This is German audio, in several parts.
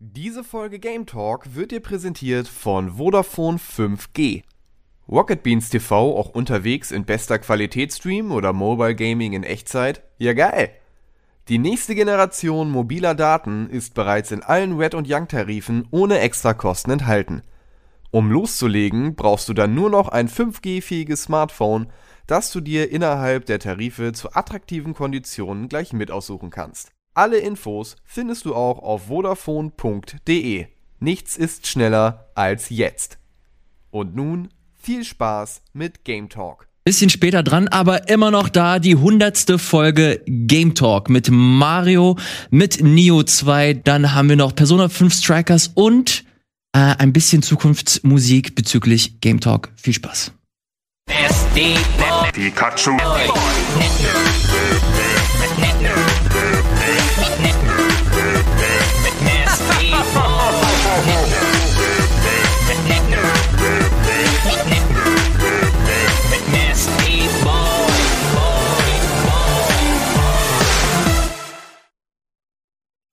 Diese Folge Game Talk wird dir präsentiert von Vodafone 5G. Rocket Beans TV auch unterwegs in bester Qualität streamen oder Mobile Gaming in Echtzeit? Ja geil! Die nächste Generation mobiler Daten ist bereits in allen Red und Young Tarifen ohne Extrakosten enthalten. Um loszulegen, brauchst du dann nur noch ein 5G-fähiges Smartphone, das du dir innerhalb der Tarife zu attraktiven Konditionen gleich mit aussuchen kannst. Alle Infos findest du auch auf vodafone.de. Nichts ist schneller als jetzt. Und nun viel Spaß mit Game Talk. Bisschen später dran, aber immer noch da, die hundertste Folge Game Talk mit Mario, mit Neo 2, dann haben wir noch Persona 5 Strikers und äh, ein bisschen Zukunftsmusik bezüglich Game Talk. Viel Spaß. Pikachu.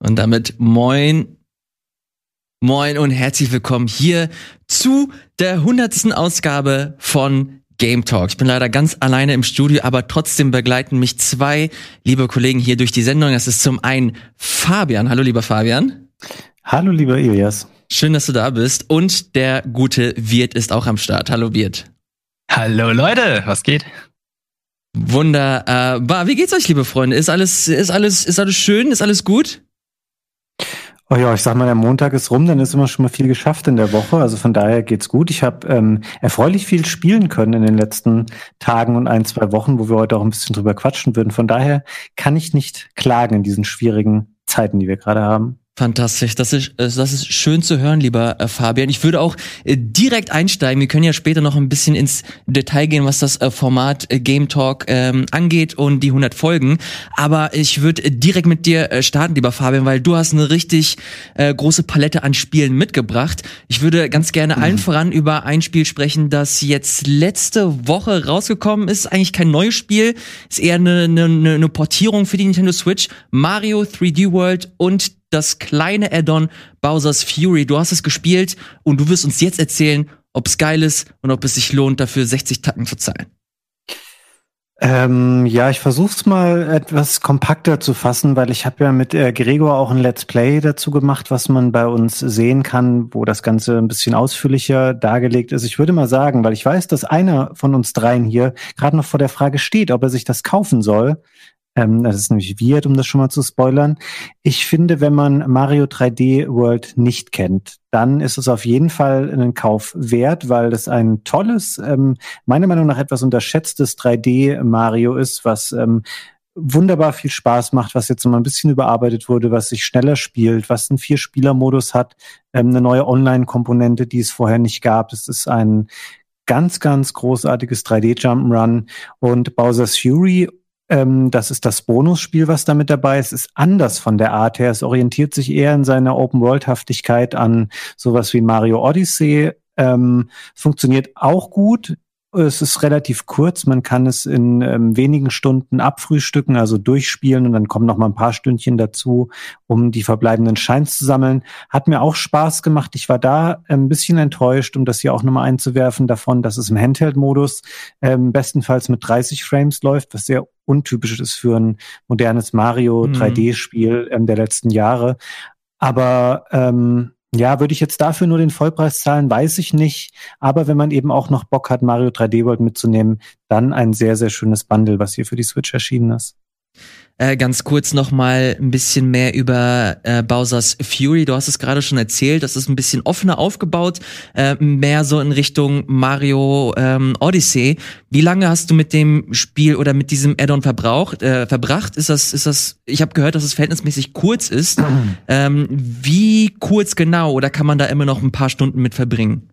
Und damit moin, moin und herzlich willkommen hier zu der hundertsten Ausgabe von Game Talk. Ich bin leider ganz alleine im Studio, aber trotzdem begleiten mich zwei liebe Kollegen hier durch die Sendung. Das ist zum einen Fabian. Hallo, lieber Fabian. Hallo, lieber Ilias. Schön, dass du da bist. Und der gute Wirt ist auch am Start. Hallo, Wirt. Hallo, Leute. Was geht? Wunderbar. Wie geht's euch, liebe Freunde? Ist alles, ist alles, ist alles schön? Ist alles gut? Oh ja, ich sag mal, der Montag ist rum, dann ist immer schon mal viel geschafft in der Woche. Also von daher geht's gut. Ich habe ähm, erfreulich viel spielen können in den letzten Tagen und ein, zwei Wochen, wo wir heute auch ein bisschen drüber quatschen würden. Von daher kann ich nicht klagen in diesen schwierigen Zeiten, die wir gerade haben. Fantastisch, das ist, äh, das ist schön zu hören, lieber äh, Fabian. Ich würde auch äh, direkt einsteigen. Wir können ja später noch ein bisschen ins Detail gehen, was das Format Game Talk ähm, angeht und die 100 Folgen. Aber ich würde direkt mit dir starten, lieber Fabian, weil du hast eine richtig große Palette an Spielen mitgebracht. Ich würde ganz gerne mhm. allen voran über ein Spiel sprechen, das jetzt letzte Woche rausgekommen ist. Eigentlich kein neues Spiel, ist eher eine, eine, eine Portierung für die Nintendo Switch. Mario 3D World und das kleine Add-on Bowser's Fury. Du hast es gespielt und du wirst uns jetzt erzählen, ob es geil ist und ob es sich lohnt, dafür 60 Tacken zu zahlen. Ähm, ja, ich versuch's mal etwas kompakter zu fassen, weil ich habe ja mit äh, Gregor auch ein Let's Play dazu gemacht, was man bei uns sehen kann, wo das Ganze ein bisschen ausführlicher dargelegt ist. Ich würde mal sagen, weil ich weiß, dass einer von uns dreien hier gerade noch vor der Frage steht, ob er sich das kaufen soll. Ähm, das ist nämlich Wirt, um das schon mal zu spoilern. Ich finde, wenn man Mario 3D World nicht kennt, dann ist es auf jeden Fall einen Kauf wert, weil das ein tolles, ähm, meiner Meinung nach etwas unterschätztes 3D Mario ist, was ähm, wunderbar viel Spaß macht, was jetzt mal ein bisschen überarbeitet wurde, was sich schneller spielt, was einen Vier-Spieler-Modus hat, ähm, eine neue Online-Komponente, die es vorher nicht gab. Es ist ein ganz, ganz großartiges 3D-Jump'n'Run und Bowser's Fury ähm, das ist das Bonusspiel, was da mit dabei ist. Ist anders von der Art her. Es orientiert sich eher in seiner Open-World-Haftigkeit an sowas wie Mario Odyssey. Ähm, funktioniert auch gut, es ist relativ kurz, man kann es in ähm, wenigen Stunden abfrühstücken, also durchspielen und dann kommen noch mal ein paar Stündchen dazu, um die verbleibenden Scheins zu sammeln. Hat mir auch Spaß gemacht. Ich war da ein bisschen enttäuscht, um das hier auch nochmal einzuwerfen, davon, dass es im Handheld-Modus ähm, bestenfalls mit 30 Frames läuft, was sehr untypisch ist für ein modernes Mario 3D-Spiel mhm. ähm, der letzten Jahre. Aber ähm, ja, würde ich jetzt dafür nur den Vollpreis zahlen, weiß ich nicht. Aber wenn man eben auch noch Bock hat, Mario 3D World mitzunehmen, dann ein sehr, sehr schönes Bundle, was hier für die Switch erschienen ist. Äh, ganz kurz noch mal ein bisschen mehr über äh, Bowser's Fury. Du hast es gerade schon erzählt, das ist ein bisschen offener aufgebaut, äh, mehr so in Richtung Mario ähm, Odyssey. Wie lange hast du mit dem Spiel oder mit diesem Add-on verbraucht, äh, verbracht? Ist das, ist das? Ich habe gehört, dass es verhältnismäßig kurz ist. ähm, wie kurz genau? Oder kann man da immer noch ein paar Stunden mit verbringen?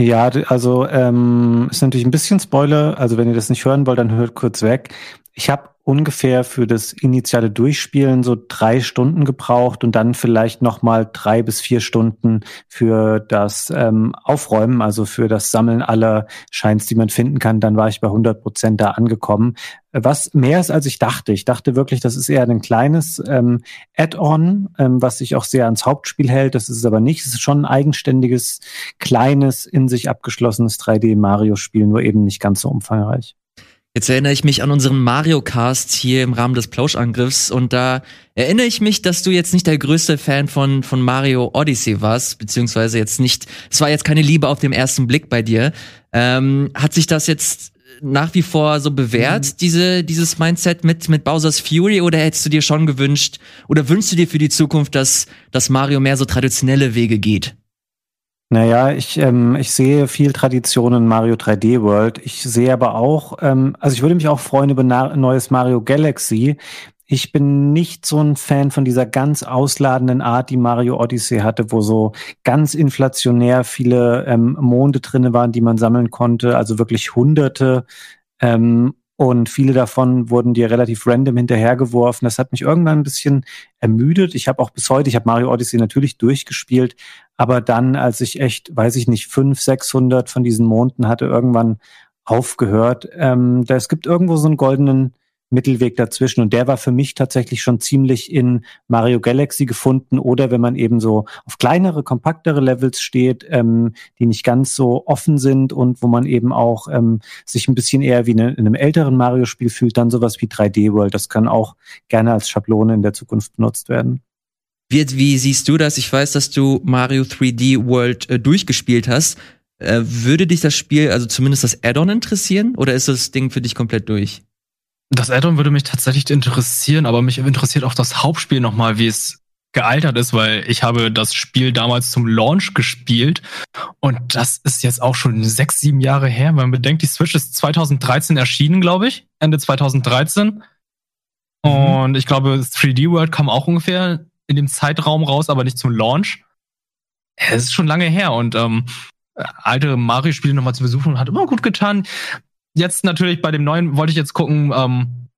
Ja, also ähm, ist natürlich ein bisschen Spoiler. Also wenn ihr das nicht hören wollt, dann hört kurz weg. Ich habe ungefähr für das initiale Durchspielen so drei Stunden gebraucht und dann vielleicht nochmal drei bis vier Stunden für das ähm, Aufräumen, also für das Sammeln aller Scheins, die man finden kann. Dann war ich bei 100 Prozent da angekommen. Was mehr ist, als ich dachte. Ich dachte wirklich, das ist eher ein kleines ähm, Add-on, ähm, was sich auch sehr ans Hauptspiel hält. Das ist es aber nicht. Es ist schon ein eigenständiges, kleines, in sich abgeschlossenes 3D-Mario-Spiel, nur eben nicht ganz so umfangreich. Jetzt erinnere ich mich an unseren Mario Cast hier im Rahmen des Plauschangriffs und da erinnere ich mich, dass du jetzt nicht der größte Fan von, von Mario Odyssey warst, beziehungsweise jetzt nicht, es war jetzt keine Liebe auf den ersten Blick bei dir. Ähm, hat sich das jetzt nach wie vor so bewährt, mhm. diese, dieses Mindset mit, mit Bowser's Fury, oder hättest du dir schon gewünscht, oder wünschst du dir für die Zukunft, dass, dass Mario mehr so traditionelle Wege geht? Naja, ich, ähm, ich sehe viel Tradition in Mario 3D World. Ich sehe aber auch, ähm, also ich würde mich auch freuen über neues Mario Galaxy. Ich bin nicht so ein Fan von dieser ganz ausladenden Art, die Mario Odyssey hatte, wo so ganz inflationär viele ähm, Monde drinne waren, die man sammeln konnte, also wirklich hunderte. Ähm, und viele davon wurden dir relativ random hinterhergeworfen. Das hat mich irgendwann ein bisschen ermüdet. Ich habe auch bis heute, ich habe Mario Odyssey natürlich durchgespielt, aber dann, als ich echt, weiß ich nicht, fünf, sechshundert von diesen Monden hatte, irgendwann aufgehört. Ähm, da, es gibt irgendwo so einen goldenen Mittelweg dazwischen. Und der war für mich tatsächlich schon ziemlich in Mario Galaxy gefunden oder wenn man eben so auf kleinere, kompaktere Levels steht, ähm, die nicht ganz so offen sind und wo man eben auch ähm, sich ein bisschen eher wie in einem älteren Mario-Spiel fühlt, dann sowas wie 3D World. Das kann auch gerne als Schablone in der Zukunft benutzt werden. Wie, wie siehst du das? Ich weiß, dass du Mario 3D World äh, durchgespielt hast. Äh, würde dich das Spiel, also zumindest das Add-on interessieren oder ist das Ding für dich komplett durch? Das Addon würde mich tatsächlich interessieren, aber mich interessiert auch das Hauptspiel nochmal, wie es gealtert ist, weil ich habe das Spiel damals zum Launch gespielt und das ist jetzt auch schon sechs, sieben Jahre her. Man bedenkt, die Switch ist 2013 erschienen, glaube ich, Ende 2013. Mhm. Und ich glaube, 3D World kam auch ungefähr in dem Zeitraum raus, aber nicht zum Launch. Es ist schon lange her und ähm, alte Mario-Spiele nochmal zu besuchen hat immer gut getan jetzt natürlich bei dem neuen wollte ich jetzt gucken, ähm,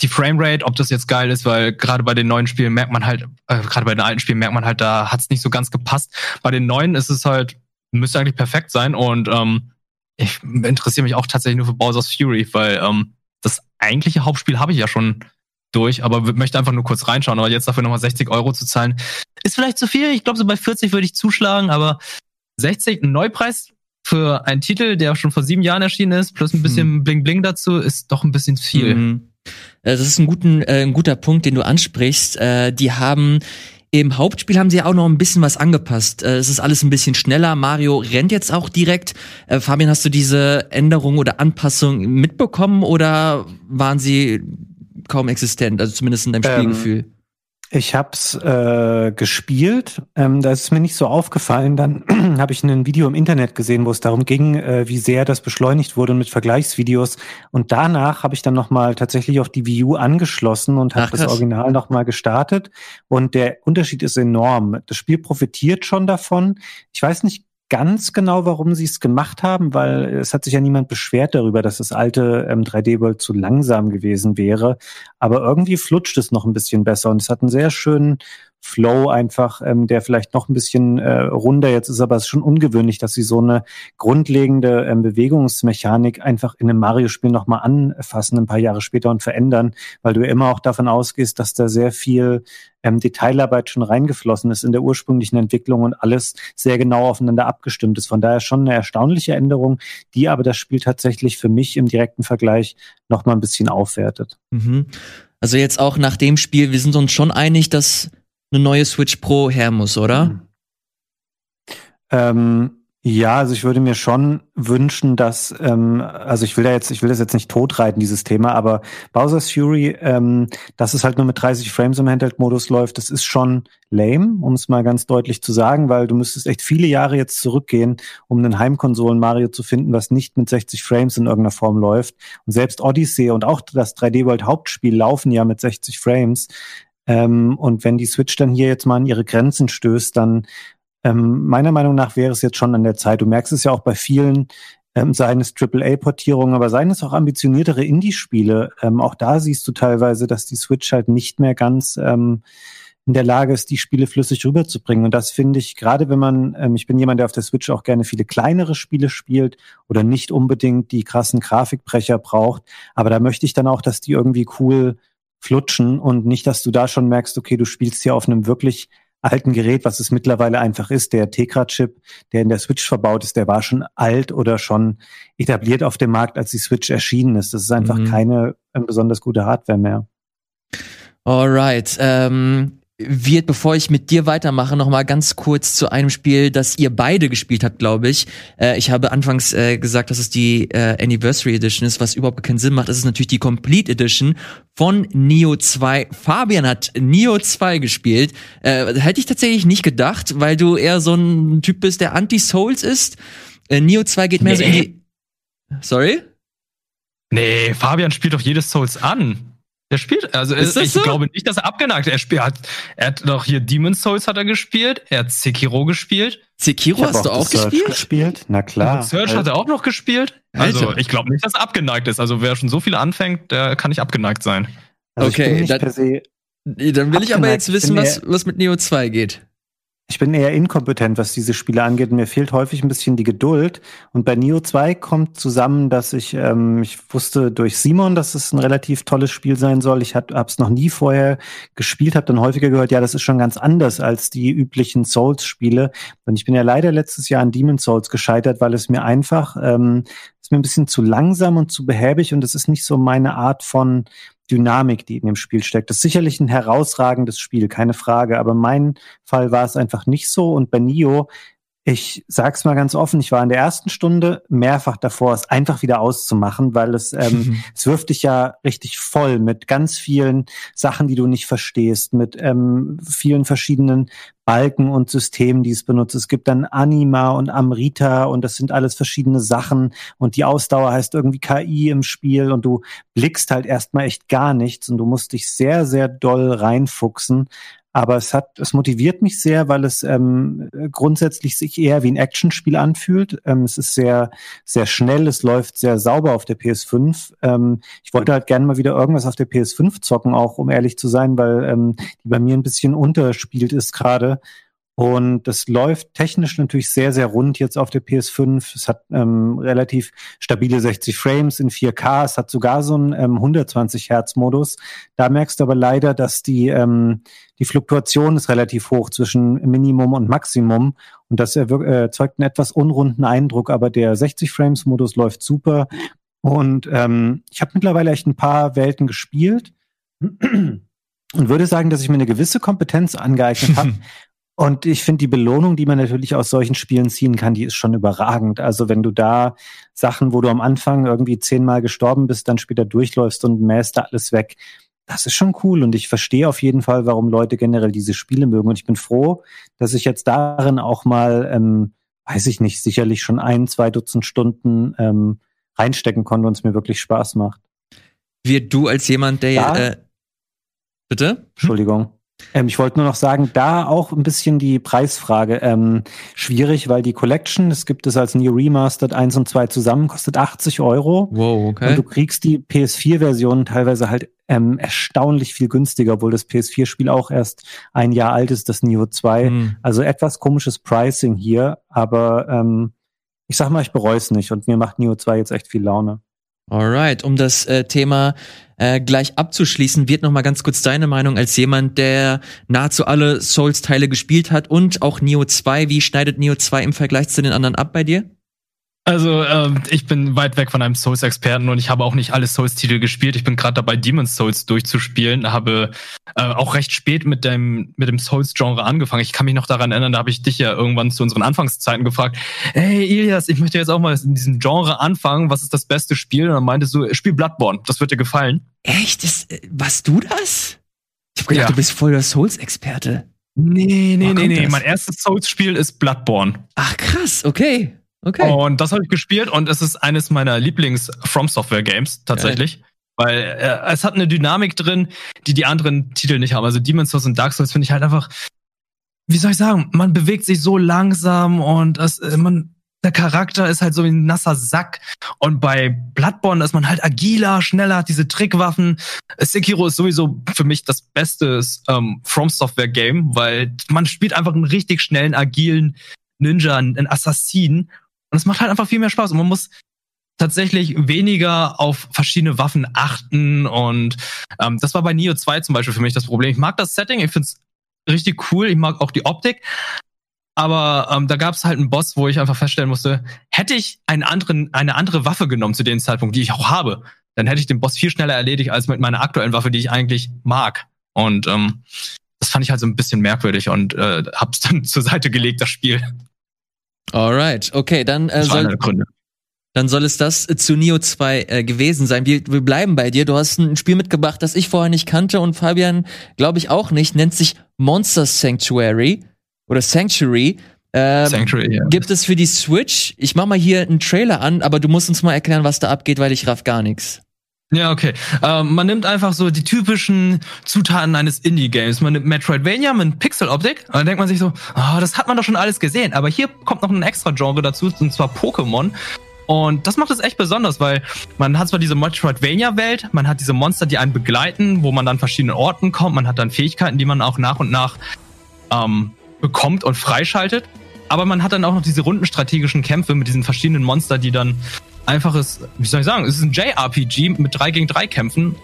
die Framerate, ob das jetzt geil ist, weil gerade bei den neuen Spielen merkt man halt, äh, gerade bei den alten Spielen merkt man halt, da hat es nicht so ganz gepasst. Bei den neuen ist es halt, müsste eigentlich perfekt sein und ähm, ich interessiere mich auch tatsächlich nur für Bowser's Fury, weil ähm, das eigentliche Hauptspiel habe ich ja schon durch, aber möchte einfach nur kurz reinschauen. Aber jetzt dafür nochmal 60 Euro zu zahlen, ist vielleicht zu viel. Ich glaube, so bei 40 würde ich zuschlagen, aber 60, ein Neupreis für einen Titel, der schon vor sieben Jahren erschienen ist, plus ein bisschen hm. Bling Bling dazu, ist doch ein bisschen viel. Mhm. Äh, das ist ein, guten, äh, ein guter Punkt, den du ansprichst. Äh, die haben im Hauptspiel haben sie ja auch noch ein bisschen was angepasst. Äh, es ist alles ein bisschen schneller. Mario rennt jetzt auch direkt. Äh, Fabian, hast du diese Änderung oder Anpassung mitbekommen oder waren sie kaum existent? Also zumindest in deinem ähm, Spielgefühl. Ich habe es äh, gespielt. Ähm, da ist es mir nicht so aufgefallen. Dann habe ich ein Video im Internet gesehen, wo es darum ging, äh, wie sehr das beschleunigt wurde mit Vergleichsvideos. Und danach habe ich dann nochmal tatsächlich auch die View angeschlossen und habe das Original nochmal gestartet. Und der Unterschied ist enorm. Das Spiel profitiert schon davon. Ich weiß nicht ganz genau, warum sie es gemacht haben, weil es hat sich ja niemand beschwert darüber, dass das alte ähm, 3D-World zu langsam gewesen wäre. Aber irgendwie flutscht es noch ein bisschen besser und es hat einen sehr schönen Flow einfach, ähm, der vielleicht noch ein bisschen äh, runder jetzt ist, aber es ist schon ungewöhnlich, dass sie so eine grundlegende ähm, Bewegungsmechanik einfach in einem Mario-Spiel nochmal anfassen, ein paar Jahre später und verändern, weil du ja immer auch davon ausgehst, dass da sehr viel ähm, Detailarbeit schon reingeflossen ist in der ursprünglichen Entwicklung und alles sehr genau aufeinander abgestimmt ist. Von daher schon eine erstaunliche Änderung, die aber das Spiel tatsächlich für mich im direkten Vergleich nochmal ein bisschen aufwertet. Mhm. Also jetzt auch nach dem Spiel, wir sind uns schon einig, dass eine neue Switch Pro her muss, oder? Ähm, ja, also ich würde mir schon wünschen, dass, ähm, also ich will da jetzt, ich will das jetzt nicht totreiten, dieses Thema, aber Bowser's Fury, ähm, dass es halt nur mit 30 Frames im Handheld-Modus läuft, das ist schon lame, um es mal ganz deutlich zu sagen, weil du müsstest echt viele Jahre jetzt zurückgehen, um einen Heimkonsolen Mario zu finden, was nicht mit 60 Frames in irgendeiner Form läuft. Und selbst Odyssey und auch das 3D World Hauptspiel laufen ja mit 60 Frames. Ähm, und wenn die Switch dann hier jetzt mal an ihre Grenzen stößt, dann ähm, meiner Meinung nach wäre es jetzt schon an der Zeit. Du merkst es ja auch bei vielen ähm, seien es AAA-Portierungen, aber seien es auch ambitioniertere Indie-Spiele. Ähm, auch da siehst du teilweise, dass die Switch halt nicht mehr ganz ähm, in der Lage ist, die Spiele flüssig rüberzubringen. Und das finde ich, gerade wenn man, ähm, ich bin jemand, der auf der Switch auch gerne viele kleinere Spiele spielt oder nicht unbedingt die krassen Grafikbrecher braucht, aber da möchte ich dann auch, dass die irgendwie cool flutschen und nicht, dass du da schon merkst, okay, du spielst hier auf einem wirklich alten Gerät, was es mittlerweile einfach ist. Der Tegra-Chip, der in der Switch verbaut ist, der war schon alt oder schon etabliert auf dem Markt, als die Switch erschienen ist. Das ist einfach mhm. keine äh, besonders gute Hardware mehr. Alright. Ähm, wird, bevor ich mit dir weitermache, noch mal ganz kurz zu einem Spiel, das ihr beide gespielt habt, glaube ich. Äh, ich habe anfangs äh, gesagt, dass es die äh, Anniversary Edition ist, was überhaupt keinen Sinn macht. Es ist natürlich die Complete Edition von Neo 2. Fabian hat Neo 2 gespielt. Äh, hätte ich tatsächlich nicht gedacht, weil du eher so ein Typ bist, der Anti-Souls ist. Äh, Neo 2 geht mehr nee. so in die... Sorry? Nee, Fabian spielt doch jedes Souls an. Der spielt, also ist ich so? glaube nicht, dass er abgeneigt ist. Er spielt, hat, er hat doch hier Demon's Souls hat er gespielt, er hat Sekiro gespielt. Sekiro hast du auch gespielt? gespielt? Na klar. Search hat er auch noch gespielt. Also Alter. ich glaube nicht, dass er abgeneigt ist. Also wer schon so viel anfängt, der kann nicht abgeneigt sein. Also okay, dann, dann will ich aber jetzt wissen, was, was mit Neo 2 geht. Ich bin eher inkompetent, was diese Spiele angeht. Mir fehlt häufig ein bisschen die Geduld. Und bei Neo 2 kommt zusammen, dass ich, ähm, ich wusste durch Simon, dass es ein relativ tolles Spiel sein soll. Ich habe es noch nie vorher gespielt, habe dann häufiger gehört, ja, das ist schon ganz anders als die üblichen Souls-Spiele. Und ich bin ja leider letztes Jahr an Demon Souls gescheitert, weil es mir einfach, ähm, ist mir ein bisschen zu langsam und zu behäbig und es ist nicht so meine Art von Dynamik, die in dem Spiel steckt. Das ist sicherlich ein herausragendes Spiel, keine Frage. Aber mein Fall war es einfach nicht so. Und bei Nio, ich sag's mal ganz offen, ich war in der ersten Stunde mehrfach davor, es einfach wieder auszumachen, weil es, ähm, es wirft dich ja richtig voll mit ganz vielen Sachen, die du nicht verstehst, mit ähm, vielen verschiedenen Balken und Systemen, die es benutzt. Es gibt dann Anima und Amrita und das sind alles verschiedene Sachen und die Ausdauer heißt irgendwie KI im Spiel und du blickst halt erstmal echt gar nichts und du musst dich sehr, sehr doll reinfuchsen. Aber es hat, es motiviert mich sehr, weil es ähm, grundsätzlich sich eher wie ein Actionspiel anfühlt. Ähm, es ist sehr, sehr schnell, es läuft sehr sauber auf der PS5. Ähm, ich wollte halt gerne mal wieder irgendwas auf der PS5 zocken, auch um ehrlich zu sein, weil ähm, die bei mir ein bisschen unterspielt ist gerade. Und das läuft technisch natürlich sehr, sehr rund jetzt auf der PS5. Es hat ähm, relativ stabile 60 Frames in 4K. Es hat sogar so einen ähm, 120 Hertz Modus. Da merkst du aber leider, dass die, ähm, die Fluktuation ist relativ hoch zwischen Minimum und Maximum. Und das erzeugt einen etwas unrunden Eindruck. Aber der 60 Frames Modus läuft super. Und ähm, ich habe mittlerweile echt ein paar Welten gespielt und würde sagen, dass ich mir eine gewisse Kompetenz angeeignet habe. Und ich finde die Belohnung, die man natürlich aus solchen Spielen ziehen kann, die ist schon überragend. Also wenn du da Sachen, wo du am Anfang irgendwie zehnmal gestorben bist, dann später durchläufst und mähst da alles weg, das ist schon cool. Und ich verstehe auf jeden Fall, warum Leute generell diese Spiele mögen. Und ich bin froh, dass ich jetzt darin auch mal, ähm, weiß ich nicht, sicherlich schon ein, zwei Dutzend Stunden ähm, reinstecken konnte und es mir wirklich Spaß macht. Wird du als jemand, der ja, äh, bitte? Entschuldigung. Ähm, ich wollte nur noch sagen, da auch ein bisschen die Preisfrage ähm, schwierig, weil die Collection, das gibt es als New Remastered 1 und 2 zusammen, kostet 80 Euro. Wow, okay. Und du kriegst die PS4-Version teilweise halt ähm, erstaunlich viel günstiger, obwohl das PS4-Spiel auch erst ein Jahr alt ist, das Neo 2. Mhm. Also etwas komisches Pricing hier, aber ähm, ich sag mal, ich bereue es nicht und mir macht Neo 2 jetzt echt viel Laune. Alright, um das äh, Thema äh, gleich abzuschließen, wird noch mal ganz kurz deine Meinung als jemand, der nahezu alle Souls-Teile gespielt hat und auch Neo 2. Wie schneidet Neo 2 im Vergleich zu den anderen ab bei dir? Also, ähm, ich bin weit weg von einem Souls-Experten und ich habe auch nicht alle Souls-Titel gespielt. Ich bin gerade dabei, Demon's Souls durchzuspielen. Habe äh, auch recht spät mit dem, mit dem Souls-Genre angefangen. Ich kann mich noch daran erinnern, da habe ich dich ja irgendwann zu unseren Anfangszeiten gefragt, hey Ilias, ich möchte jetzt auch mal in diesem Genre anfangen. Was ist das beste Spiel? Und dann meintest du, spiel Bloodborne, das wird dir gefallen. Echt? Das, äh, warst du das? Ich hab gedacht, ja. du bist voll der Souls-Experte. Nee, nee, nee, nee. Das? Mein erstes Souls-Spiel ist Bloodborne. Ach krass, okay. Okay. Und das habe ich gespielt und es ist eines meiner Lieblings-From Software Games tatsächlich. Geil. Weil äh, es hat eine Dynamik drin, die die anderen Titel nicht haben. Also Demon's Souls und Dark Souls finde ich halt einfach, wie soll ich sagen, man bewegt sich so langsam und es, äh, man, der Charakter ist halt so wie ein nasser Sack. Und bei Bloodborne ist man halt agiler, schneller, hat diese Trickwaffen. Sekiro ist sowieso für mich das beste ähm, From Software Game, weil man spielt einfach einen richtig schnellen, agilen Ninja, einen Assassinen. Und es macht halt einfach viel mehr Spaß. Und man muss tatsächlich weniger auf verschiedene Waffen achten. Und ähm, das war bei Neo 2 zum Beispiel für mich das Problem. Ich mag das Setting, ich finde es richtig cool, ich mag auch die Optik. Aber ähm, da gab es halt einen Boss, wo ich einfach feststellen musste, hätte ich einen anderen, eine andere Waffe genommen zu dem Zeitpunkt, die ich auch habe, dann hätte ich den Boss viel schneller erledigt als mit meiner aktuellen Waffe, die ich eigentlich mag. Und ähm, das fand ich halt so ein bisschen merkwürdig und äh, hab's dann zur Seite gelegt, das Spiel. Alright, okay, dann äh, soll, dann soll es das zu Neo 2 äh, gewesen sein. Wir, wir bleiben bei dir. Du hast ein Spiel mitgebracht, das ich vorher nicht kannte und Fabian, glaube ich, auch nicht. Nennt sich Monster Sanctuary oder Sanctuary. Ähm, Sanctuary, ja. Gibt es für die Switch? Ich mach mal hier einen Trailer an, aber du musst uns mal erklären, was da abgeht, weil ich raff gar nichts. Ja, okay. Ähm, man nimmt einfach so die typischen Zutaten eines Indie-Games. Man nimmt Metroidvania mit Pixel-Optik. Und dann denkt man sich so, oh, das hat man doch schon alles gesehen. Aber hier kommt noch ein extra Genre dazu, und zwar Pokémon. Und das macht es echt besonders, weil man hat zwar diese Metroidvania-Welt, man hat diese Monster, die einen begleiten, wo man dann verschiedenen Orten kommt, man hat dann Fähigkeiten, die man auch nach und nach ähm, bekommt und freischaltet. Aber man hat dann auch noch diese runden strategischen Kämpfe mit diesen verschiedenen Monster, die dann einfaches, wie soll ich sagen, es ist ein JRPG mit 3 gegen 3 Kämpfen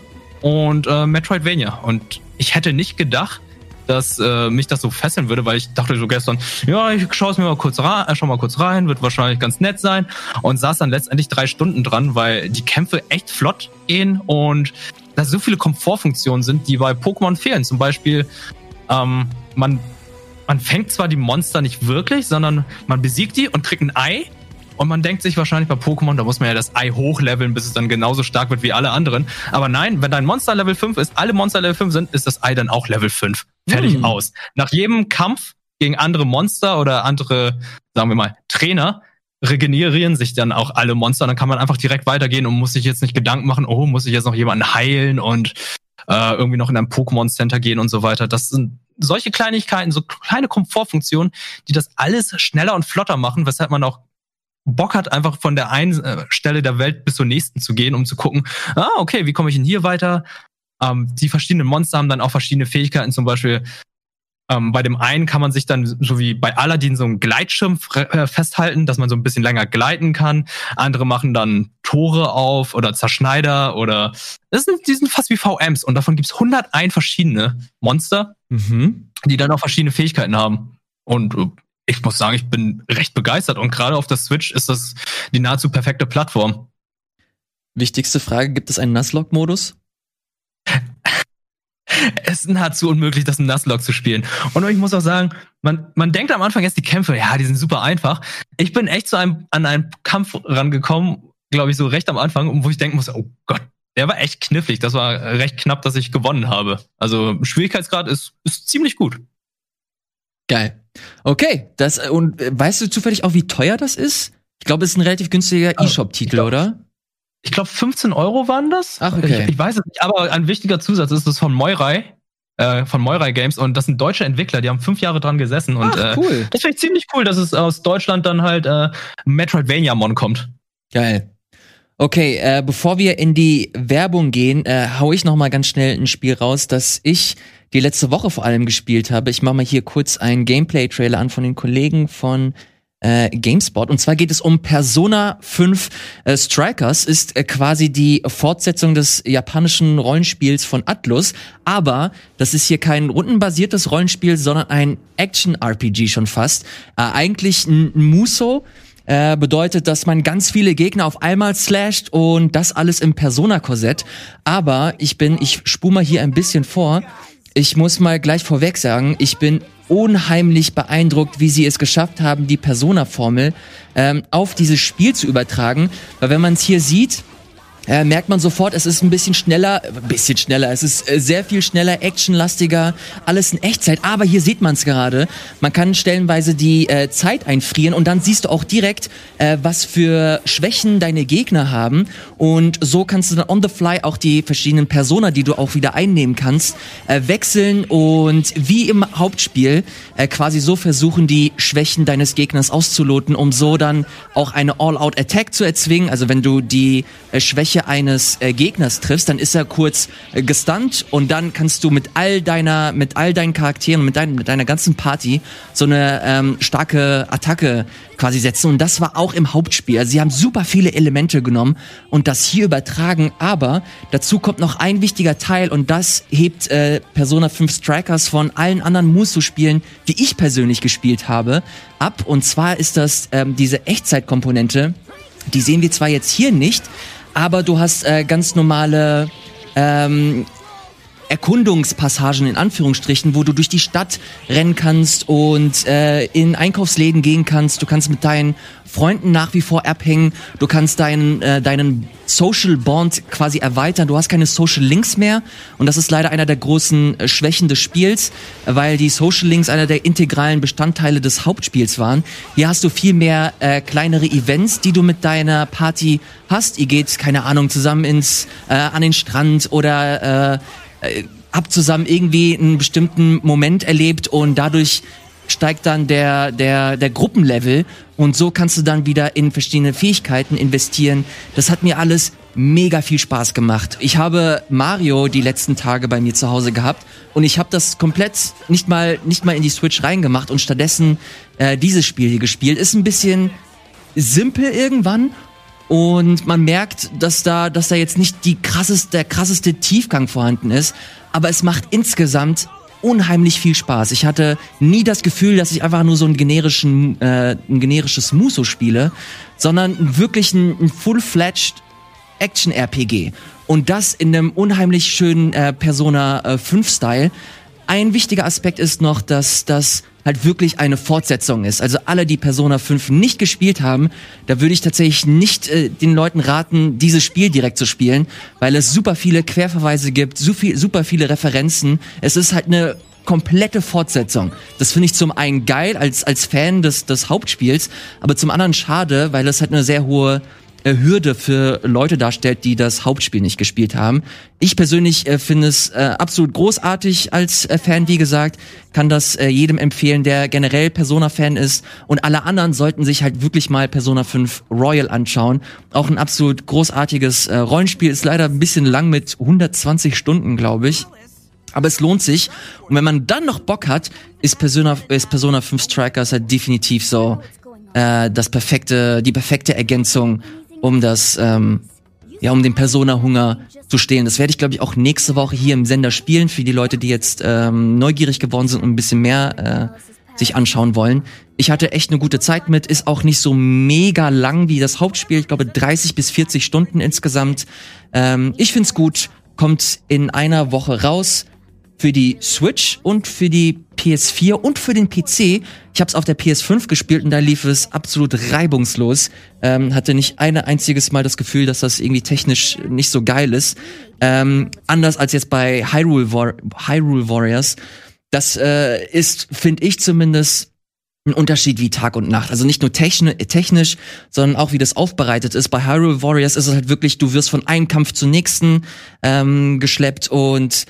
und äh, Metroidvania. Und ich hätte nicht gedacht, dass äh, mich das so fesseln würde, weil ich dachte so gestern, ja, ich schaue es mir mal kurz rein, äh, schau mal kurz rein, wird wahrscheinlich ganz nett sein und saß dann letztendlich drei Stunden dran, weil die Kämpfe echt flott gehen und da so viele Komfortfunktionen sind, die bei Pokémon fehlen. Zum Beispiel, ähm, man man fängt zwar die Monster nicht wirklich, sondern man besiegt die und kriegt ein Ei. Und man denkt sich wahrscheinlich bei Pokémon, da muss man ja das Ei hochleveln, bis es dann genauso stark wird wie alle anderen. Aber nein, wenn dein Monster Level 5 ist, alle Monster Level 5 sind, ist das Ei dann auch Level 5. Fertig hm. aus. Nach jedem Kampf gegen andere Monster oder andere, sagen wir mal, Trainer, regenerieren sich dann auch alle Monster. Dann kann man einfach direkt weitergehen und muss sich jetzt nicht Gedanken machen, oh, muss ich jetzt noch jemanden heilen und äh, irgendwie noch in ein Pokémon Center gehen und so weiter. Das sind solche Kleinigkeiten, so kleine Komfortfunktionen, die das alles schneller und flotter machen, weshalb man auch Bock hat, einfach von der einen äh, Stelle der Welt bis zur nächsten zu gehen, um zu gucken, ah, okay, wie komme ich denn hier weiter? Ähm, die verschiedenen Monster haben dann auch verschiedene Fähigkeiten, zum Beispiel ähm, bei dem einen kann man sich dann, so wie bei Aladdin, so einen Gleitschirm äh, festhalten, dass man so ein bisschen länger gleiten kann. Andere machen dann Tore auf oder Zerschneider oder das sind, die sind fast wie VMs und davon gibt's 101 verschiedene Monster, mhm. die dann auch verschiedene Fähigkeiten haben. Und äh, ich muss sagen, ich bin recht begeistert und gerade auf der Switch ist das die nahezu perfekte Plattform. Wichtigste Frage, gibt es einen Nuzlocke-Modus? es ist nahezu unmöglich, das im Nuzlocke zu spielen. Und ich muss auch sagen, man, man denkt am Anfang jetzt die Kämpfe, ja, die sind super einfach. Ich bin echt zu einem, an einen Kampf rangekommen, glaube ich, so recht am Anfang, wo ich denken muss, oh Gott, der war echt knifflig. Das war recht knapp, dass ich gewonnen habe. Also Schwierigkeitsgrad ist, ist ziemlich gut. Geil. Okay, das und äh, weißt du zufällig auch, wie teuer das ist? Ich glaube, es ist ein relativ günstiger E-Shop-Titel, oder? ich glaube 15 Euro waren das. Ach, okay. Ich, ich, weiß es nicht, aber ein wichtiger Zusatz ist das von Moirai, äh, von Moirai Games und das sind deutsche Entwickler, die haben fünf Jahre dran gesessen und Ach, cool. äh, das finde ich ziemlich cool, dass es aus Deutschland dann halt äh, Metroidvania-Mon kommt. Geil. Okay, äh, bevor wir in die Werbung gehen, äh, hau ich noch mal ganz schnell ein Spiel raus, das ich die letzte Woche vor allem gespielt habe. Ich mache mal hier kurz einen Gameplay-Trailer an von den Kollegen von äh, GameSpot. Und zwar geht es um Persona 5 äh, Strikers, ist äh, quasi die Fortsetzung des japanischen Rollenspiels von Atlus. Aber das ist hier kein rundenbasiertes Rollenspiel, sondern ein Action-RPG schon fast. Äh, eigentlich ein Muso. Äh, bedeutet, dass man ganz viele Gegner auf einmal slasht und das alles im Persona-Korsett. Aber ich bin, ich spule mal hier ein bisschen vor. Ich muss mal gleich vorweg sagen, ich bin unheimlich beeindruckt, wie sie es geschafft haben, die Persona-Formel ähm, auf dieses Spiel zu übertragen. Weil wenn man es hier sieht, äh, merkt man sofort, es ist ein bisschen schneller, ein bisschen schneller, es ist äh, sehr viel schneller, actionlastiger, alles in Echtzeit. Aber hier sieht man es gerade. Man kann stellenweise die äh, Zeit einfrieren und dann siehst du auch direkt, äh, was für Schwächen deine Gegner haben. Und so kannst du dann on the fly auch die verschiedenen Persona, die du auch wieder einnehmen kannst, äh, wechseln und wie im Hauptspiel äh, quasi so versuchen, die Schwächen deines Gegners auszuloten, um so dann auch eine All-Out-Attack zu erzwingen. Also wenn du die äh, Schwäche eines äh, Gegners triffst, dann ist er kurz äh, gestunt und dann kannst du mit all deiner, mit all deinen Charakteren, mit, dein, mit deiner ganzen Party so eine ähm, starke Attacke quasi setzen. Und das war auch im Hauptspiel. Also sie haben super viele Elemente genommen und das hier übertragen. Aber dazu kommt noch ein wichtiger Teil und das hebt äh, Persona 5 Strikers von allen anderen Musu-Spielen, die ich persönlich gespielt habe, ab. Und zwar ist das ähm, diese Echtzeitkomponente. Die sehen wir zwar jetzt hier nicht, aber du hast äh, ganz normale ähm, Erkundungspassagen in Anführungsstrichen, wo du durch die Stadt rennen kannst und äh, in Einkaufsläden gehen kannst. Du kannst mit deinen Freunden nach wie vor abhängen. Du kannst deinen, äh, deinen Social Bond quasi erweitern. Du hast keine Social Links mehr. Und das ist leider einer der großen äh, Schwächen des Spiels, weil die Social Links einer der integralen Bestandteile des Hauptspiels waren. Hier hast du viel mehr äh, kleinere Events, die du mit deiner Party hast. Ihr geht, keine Ahnung, zusammen ins äh, an den Strand oder äh, äh, habt zusammen irgendwie einen bestimmten Moment erlebt und dadurch steigt dann der, der, der Gruppenlevel und so kannst du dann wieder in verschiedene Fähigkeiten investieren. Das hat mir alles mega viel Spaß gemacht. Ich habe Mario die letzten Tage bei mir zu Hause gehabt und ich habe das komplett nicht mal nicht mal in die Switch reingemacht und stattdessen äh, dieses Spiel hier gespielt. Ist ein bisschen simpel irgendwann und man merkt, dass da, dass da jetzt nicht die krasseste, der krasseste Tiefgang vorhanden ist, aber es macht insgesamt unheimlich viel Spaß. Ich hatte nie das Gefühl, dass ich einfach nur so ein generischen, äh, ein generisches Muso spiele, sondern wirklich ein, ein full-fledged Action-RPG. Und das in einem unheimlich schönen äh, Persona äh, 5-Style. Ein wichtiger Aspekt ist noch, dass das halt wirklich eine Fortsetzung ist. Also alle, die Persona 5 nicht gespielt haben, da würde ich tatsächlich nicht äh, den Leuten raten, dieses Spiel direkt zu spielen, weil es super viele Querverweise gibt, so viel, super viele Referenzen. Es ist halt eine komplette Fortsetzung. Das finde ich zum einen geil als, als Fan des, des Hauptspiels, aber zum anderen schade, weil es halt eine sehr hohe Hürde für Leute darstellt, die das Hauptspiel nicht gespielt haben. Ich persönlich äh, finde es äh, absolut großartig als äh, Fan, wie gesagt, kann das äh, jedem empfehlen, der generell Persona-Fan ist und alle anderen sollten sich halt wirklich mal Persona 5 Royal anschauen. Auch ein absolut großartiges äh, Rollenspiel, ist leider ein bisschen lang mit 120 Stunden, glaube ich. Aber es lohnt sich. Und wenn man dann noch Bock hat, ist Persona, ist Persona 5 Strikers halt definitiv so äh, das perfekte, die perfekte Ergänzung um das, ähm, ja, um den Persona-Hunger zu stehlen. Das werde ich, glaube ich, auch nächste Woche hier im Sender spielen für die Leute, die jetzt ähm, neugierig geworden sind und ein bisschen mehr äh, sich anschauen wollen. Ich hatte echt eine gute Zeit mit, ist auch nicht so mega lang wie das Hauptspiel. Ich glaube 30 bis 40 Stunden insgesamt. Ähm, ich find's gut, kommt in einer Woche raus für die Switch und für die PS4 und für den PC. Ich habe es auf der PS5 gespielt und da lief es absolut reibungslos. Ähm, hatte nicht ein einziges Mal das Gefühl, dass das irgendwie technisch nicht so geil ist. Ähm, anders als jetzt bei Hyrule, War Hyrule Warriors. Das äh, ist, finde ich zumindest, ein Unterschied wie Tag und Nacht. Also nicht nur technisch, sondern auch wie das aufbereitet ist. Bei Hyrule Warriors ist es halt wirklich, du wirst von einem Kampf zum nächsten ähm, geschleppt und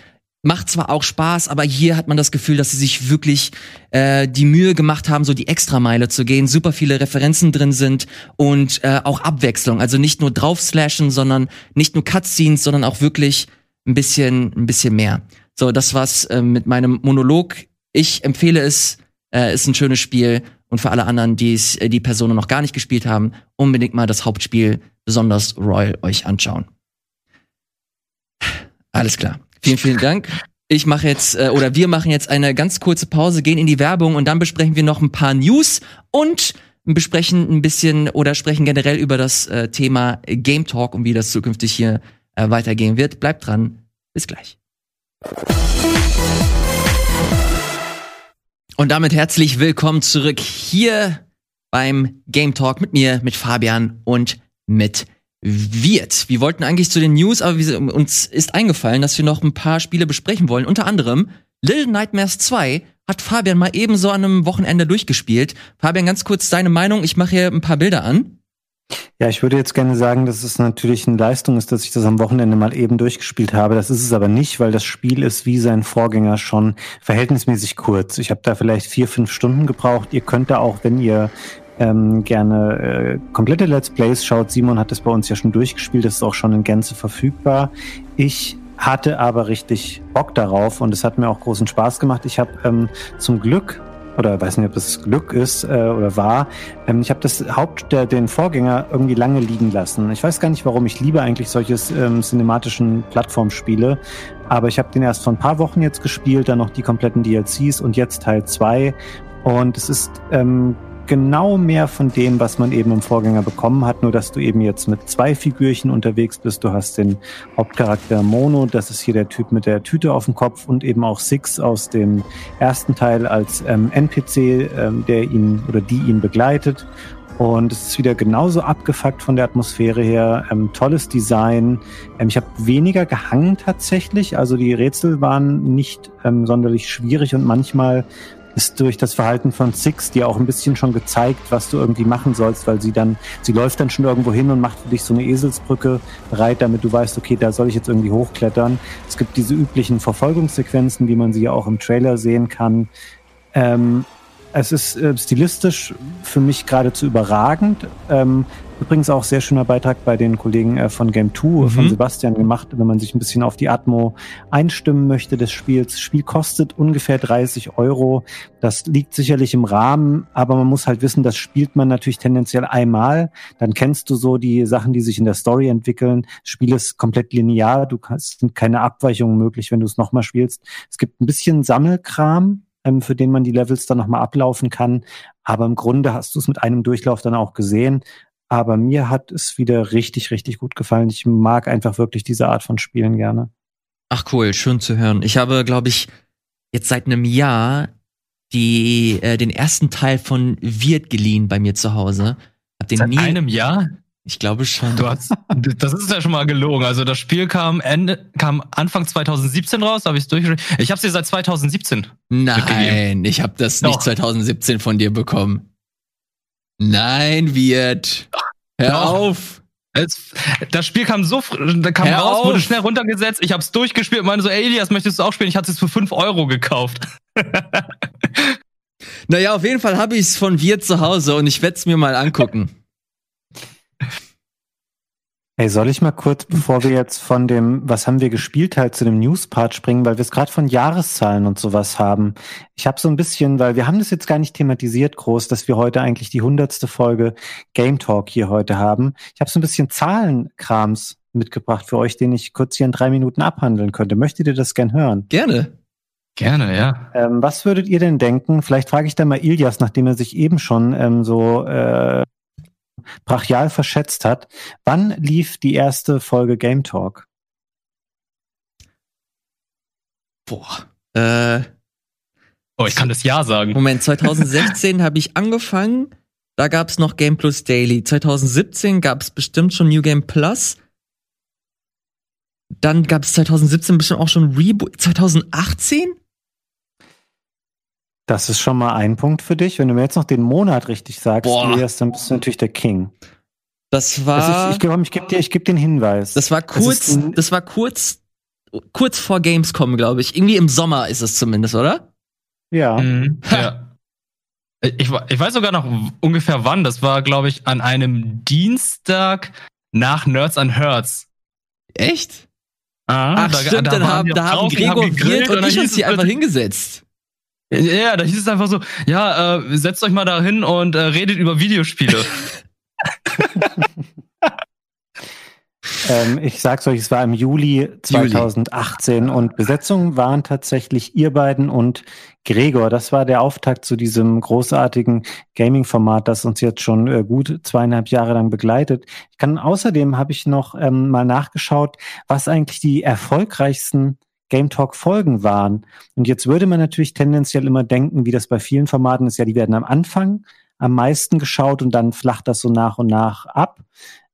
macht zwar auch Spaß, aber hier hat man das Gefühl, dass sie sich wirklich äh, die Mühe gemacht haben, so die Extrameile zu gehen, super viele Referenzen drin sind und äh, auch Abwechslung. Also nicht nur draufslashen, sondern nicht nur Cutscenes, sondern auch wirklich ein bisschen, ein bisschen mehr. So, das war's äh, mit meinem Monolog. Ich empfehle es, äh, ist ein schönes Spiel und für alle anderen, die es, äh, die Personen noch gar nicht gespielt haben, unbedingt mal das Hauptspiel, besonders Royal, euch anschauen. Alles klar. Vielen, vielen Dank. Ich mache jetzt, äh, oder wir machen jetzt eine ganz kurze Pause, gehen in die Werbung und dann besprechen wir noch ein paar News und besprechen ein bisschen oder sprechen generell über das äh, Thema Game Talk und wie das zukünftig hier äh, weitergehen wird. Bleibt dran. Bis gleich. Und damit herzlich willkommen zurück hier beim Game Talk mit mir, mit Fabian und mit wird. Wir wollten eigentlich zu den News, aber wir, uns ist eingefallen, dass wir noch ein paar Spiele besprechen wollen. Unter anderem Little Nightmares 2 hat Fabian mal ebenso an einem Wochenende durchgespielt. Fabian, ganz kurz deine Meinung. Ich mache hier ein paar Bilder an. Ja, ich würde jetzt gerne sagen, dass es natürlich eine Leistung ist, dass ich das am Wochenende mal eben durchgespielt habe. Das ist es aber nicht, weil das Spiel ist wie sein Vorgänger schon verhältnismäßig kurz. Ich habe da vielleicht vier, fünf Stunden gebraucht. Ihr könnt da auch, wenn ihr ähm, gerne äh, komplette Let's Plays schaut, Simon hat das bei uns ja schon durchgespielt, das ist auch schon in Gänze verfügbar. Ich hatte aber richtig Bock darauf und es hat mir auch großen Spaß gemacht. Ich habe ähm, zum Glück oder weiß nicht, ob das Glück ist äh, oder war. Ähm, ich habe das Haupt der, den Vorgänger irgendwie lange liegen lassen. Ich weiß gar nicht, warum. Ich liebe eigentlich solches ähm, cinematischen Plattformspiele, aber ich habe den erst vor ein paar Wochen jetzt gespielt, dann noch die kompletten DLCs und jetzt Teil 2. Und es ist ähm, genau mehr von dem, was man eben im Vorgänger bekommen hat, nur dass du eben jetzt mit zwei Figürchen unterwegs bist. Du hast den Hauptcharakter Mono, das ist hier der Typ mit der Tüte auf dem Kopf und eben auch Six aus dem ersten Teil als ähm, NPC, ähm, der ihn oder die ihn begleitet. Und es ist wieder genauso abgefuckt von der Atmosphäre her. Ähm, tolles Design. Ähm, ich habe weniger gehangen tatsächlich. Also die Rätsel waren nicht ähm, sonderlich schwierig und manchmal ist durch das Verhalten von Six dir auch ein bisschen schon gezeigt, was du irgendwie machen sollst, weil sie dann, sie läuft dann schon irgendwo hin und macht für dich so eine Eselsbrücke bereit, damit du weißt, okay, da soll ich jetzt irgendwie hochklettern. Es gibt diese üblichen Verfolgungssequenzen, wie man sie ja auch im Trailer sehen kann. Ähm, es ist äh, stilistisch für mich geradezu überragend. Ähm, Übrigens auch sehr schöner Beitrag bei den Kollegen äh, von Game 2 mhm. von Sebastian gemacht, wenn man sich ein bisschen auf die Atmo einstimmen möchte des Spiels. Das Spiel kostet ungefähr 30 Euro. Das liegt sicherlich im Rahmen, aber man muss halt wissen, das spielt man natürlich tendenziell einmal. Dann kennst du so die Sachen, die sich in der Story entwickeln. Das Spiel ist komplett linear. Du kannst sind keine Abweichungen möglich, wenn du es nochmal spielst. Es gibt ein bisschen Sammelkram, ähm, für den man die Levels dann nochmal ablaufen kann. Aber im Grunde hast du es mit einem Durchlauf dann auch gesehen. Aber mir hat es wieder richtig, richtig gut gefallen. Ich mag einfach wirklich diese Art von Spielen gerne. Ach cool, schön zu hören. Ich habe, glaube ich, jetzt seit einem Jahr die, äh, den ersten Teil von Wirt geliehen bei mir zu Hause. Hab den seit nie, einem Jahr? Ich glaube schon. Du hast, das ist ja schon mal gelogen. Also das Spiel kam Ende, kam Anfang 2017 raus, habe ich es durchgeschrieben. Ich habe sie seit 2017. Nein, ich habe das Doch. nicht 2017 von dir bekommen. Nein, wird. Hör Doch. auf. Es, das Spiel kam so, da kam Hör raus, auf. wurde schnell runtergesetzt. Ich hab's durchgespielt und meine so, ey, Elias, möchtest du auch spielen? Ich hatte es für 5 Euro gekauft. naja, auf jeden Fall habe ich es von wir zu Hause und ich werde es mir mal angucken. Hey, soll ich mal kurz, bevor wir jetzt von dem, was haben wir gespielt, halt zu dem News-Part springen, weil wir es gerade von Jahreszahlen und sowas haben. Ich habe so ein bisschen, weil wir haben das jetzt gar nicht thematisiert groß, dass wir heute eigentlich die hundertste Folge Game Talk hier heute haben. Ich habe so ein bisschen Zahlenkrams mitgebracht für euch, den ich kurz hier in drei Minuten abhandeln könnte. Möchtet ihr das gern hören? Gerne. Gerne, ja. Ähm, was würdet ihr denn denken? Vielleicht frage ich da mal Ilias, nachdem er sich eben schon ähm, so äh, brachial verschätzt hat. Wann lief die erste Folge Game Talk? Boah. Äh, oh, ich kann das Ja sagen. Moment, 2016 habe ich angefangen. Da gab es noch Game Plus Daily. 2017 gab es bestimmt schon New Game Plus. Dann gab es 2017 bestimmt auch schon Reboot. 2018? Das ist schon mal ein Punkt für dich. Wenn du mir jetzt noch den Monat richtig sagst, Elias, dann bist du natürlich der King. Das war. Das ist, ich glaube, ich gebe dir, ich gebe den Hinweis. Das war kurz, das, das, war kurz, kurz vor Gamescom, glaube ich. Irgendwie im Sommer ist es zumindest, oder? Ja. Mhm, ja. Ich, ich weiß sogar noch ungefähr wann. Das war, glaube ich, an einem Dienstag nach Nerds and Herds. Echt? Ah, Ach, da, stimmt, da dann haben, da haben Gregor haben und, und ich uns hier einfach hingesetzt. Ja, da hieß es einfach so, ja, äh, setzt euch mal da hin und äh, redet über Videospiele. ähm, ich sag's euch, es war im Juli 2018 Juli. und Besetzungen waren tatsächlich ihr beiden und Gregor. Das war der Auftakt zu diesem großartigen Gaming-Format, das uns jetzt schon äh, gut zweieinhalb Jahre lang begleitet. Ich kann außerdem habe ich noch ähm, mal nachgeschaut, was eigentlich die erfolgreichsten Game Talk Folgen waren. Und jetzt würde man natürlich tendenziell immer denken, wie das bei vielen Formaten ist, ja, die werden am Anfang am meisten geschaut und dann flacht das so nach und nach ab.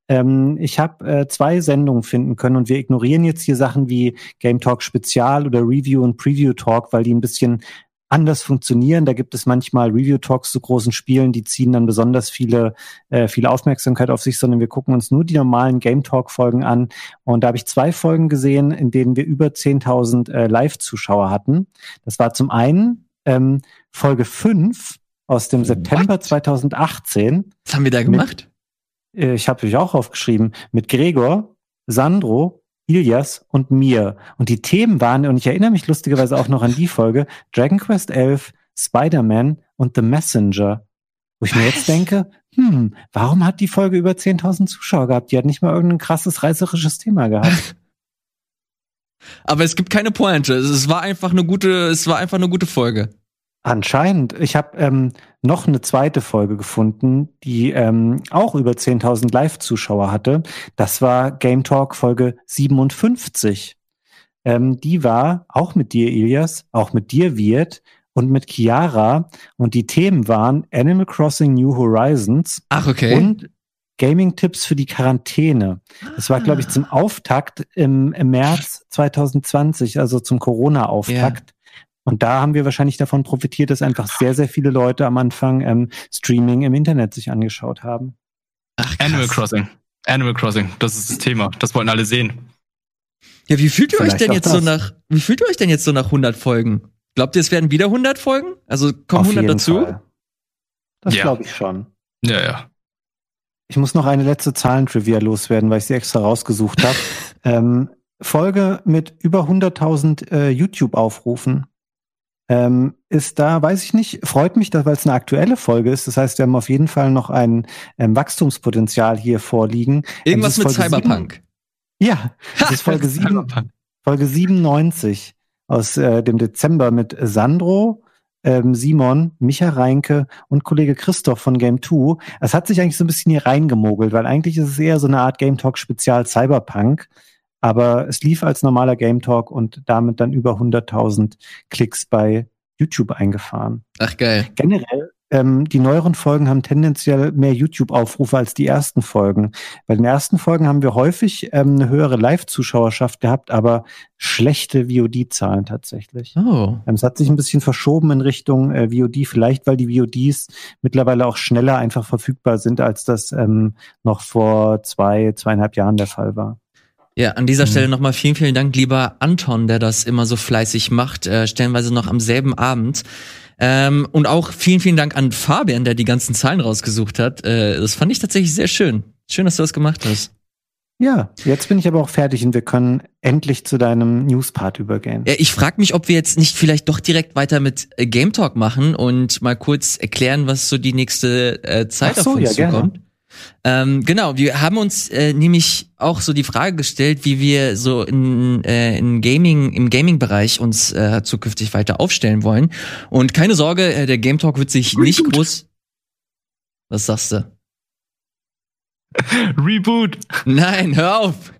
Ähm, ich habe äh, zwei Sendungen finden können und wir ignorieren jetzt hier Sachen wie Game Talk Spezial oder Review und Preview Talk, weil die ein bisschen anders funktionieren. Da gibt es manchmal Review-Talks zu großen Spielen, die ziehen dann besonders viele, äh, viele Aufmerksamkeit auf sich, sondern wir gucken uns nur die normalen Game Talk-Folgen an. Und da habe ich zwei Folgen gesehen, in denen wir über 10.000 äh, Live-Zuschauer hatten. Das war zum einen ähm, Folge 5 aus dem September 2018. Was haben wir da gemacht? Mit, äh, ich habe euch auch aufgeschrieben, mit Gregor, Sandro, Ilias und mir. Und die Themen waren, und ich erinnere mich lustigerweise auch noch an die Folge, Dragon Quest 11, Spider-Man und The Messenger. Wo ich mir jetzt denke, hm, warum hat die Folge über 10.000 Zuschauer gehabt? Die hat nicht mal irgendein krasses reißerisches Thema gehabt. Aber es gibt keine Pointe. Es war einfach eine gute, es war einfach eine gute Folge. Anscheinend. Ich habe ähm, noch eine zweite Folge gefunden, die ähm, auch über 10.000 Live-Zuschauer hatte. Das war Game Talk Folge 57. Ähm, die war auch mit dir, Ilias, auch mit dir, Wirt, und mit Chiara. Und die Themen waren Animal Crossing New Horizons. Ach, okay. Und Gaming-Tipps für die Quarantäne. Das war, glaube ich, zum Auftakt im, im März 2020, also zum Corona-Auftakt. Und da haben wir wahrscheinlich davon profitiert, dass einfach sehr, sehr viele Leute am Anfang ähm, Streaming im Internet sich angeschaut haben. Ach, Animal Crossing. Animal Crossing, das ist das Thema. Das wollten alle sehen. Ja, wie fühlt ihr Vielleicht euch denn jetzt das. so nach, wie fühlt ihr euch denn jetzt so nach 100 Folgen? Glaubt ihr, es werden wieder 100 Folgen? Also kommen Auf 100 dazu? Fall. Das ja. glaube ich schon. Ja, ja. Ich muss noch eine letzte Zahlentrivia loswerden, weil ich sie extra rausgesucht habe. ähm, Folge mit über 100.000 äh, YouTube-Aufrufen ähm, ist da, weiß ich nicht, freut mich, weil es eine aktuelle Folge ist. Das heißt, wir haben auf jeden Fall noch ein ähm, Wachstumspotenzial hier vorliegen. Irgendwas mit Cyberpunk. 7, ja, das ist Folge, 7, Folge 97 aus äh, dem Dezember mit Sandro, ähm, Simon, Micha Reinke und Kollege Christoph von Game 2. Es hat sich eigentlich so ein bisschen hier reingemogelt, weil eigentlich ist es eher so eine Art Game Talk Spezial Cyberpunk. Aber es lief als normaler Game Talk und damit dann über 100.000 Klicks bei YouTube eingefahren. Ach geil. Generell, ähm, die neueren Folgen haben tendenziell mehr YouTube-Aufrufe als die ersten Folgen. Bei den ersten Folgen haben wir häufig ähm, eine höhere Live-Zuschauerschaft gehabt, aber schlechte VOD-Zahlen tatsächlich. Oh. Ähm, es hat sich ein bisschen verschoben in Richtung äh, VOD, vielleicht weil die VODs mittlerweile auch schneller einfach verfügbar sind, als das ähm, noch vor zwei, zweieinhalb Jahren der Fall war. Ja, an dieser mhm. Stelle nochmal vielen, vielen Dank, lieber Anton, der das immer so fleißig macht, äh, stellenweise noch am selben Abend. Ähm, und auch vielen, vielen Dank an Fabian, der die ganzen Zahlen rausgesucht hat. Äh, das fand ich tatsächlich sehr schön. Schön, dass du das gemacht hast. Ja, jetzt bin ich aber auch fertig und wir können endlich zu deinem News-Part übergehen. Ja, ich frage mich, ob wir jetzt nicht vielleicht doch direkt weiter mit äh, Game Talk machen und mal kurz erklären, was so die nächste äh, Zeit so, auf uns ja, zukommt. Gerne. Ähm, genau, wir haben uns äh, nämlich auch so die Frage gestellt, wie wir so in, äh, in Gaming, im Gaming-Bereich uns äh, zukünftig weiter aufstellen wollen. Und keine Sorge, äh, der Game Talk wird sich Reboot. nicht groß. Was sagst du? Reboot. Nein, hör auf.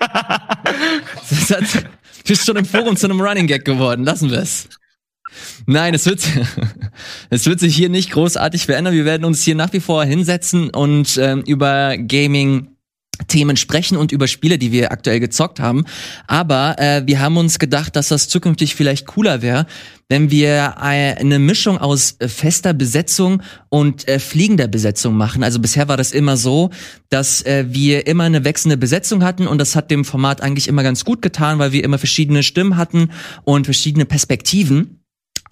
das hat, bist schon im Forum zu einem Running Gag geworden. Lassen wir es. Nein, es wird, es wird sich hier nicht großartig verändern. Wir werden uns hier nach wie vor hinsetzen und ähm, über Gaming Themen sprechen und über Spiele, die wir aktuell gezockt haben. Aber äh, wir haben uns gedacht, dass das zukünftig vielleicht cooler wäre, wenn wir äh, eine Mischung aus fester Besetzung und äh, fliegender Besetzung machen. Also bisher war das immer so, dass äh, wir immer eine wechselnde Besetzung hatten und das hat dem Format eigentlich immer ganz gut getan, weil wir immer verschiedene Stimmen hatten und verschiedene Perspektiven.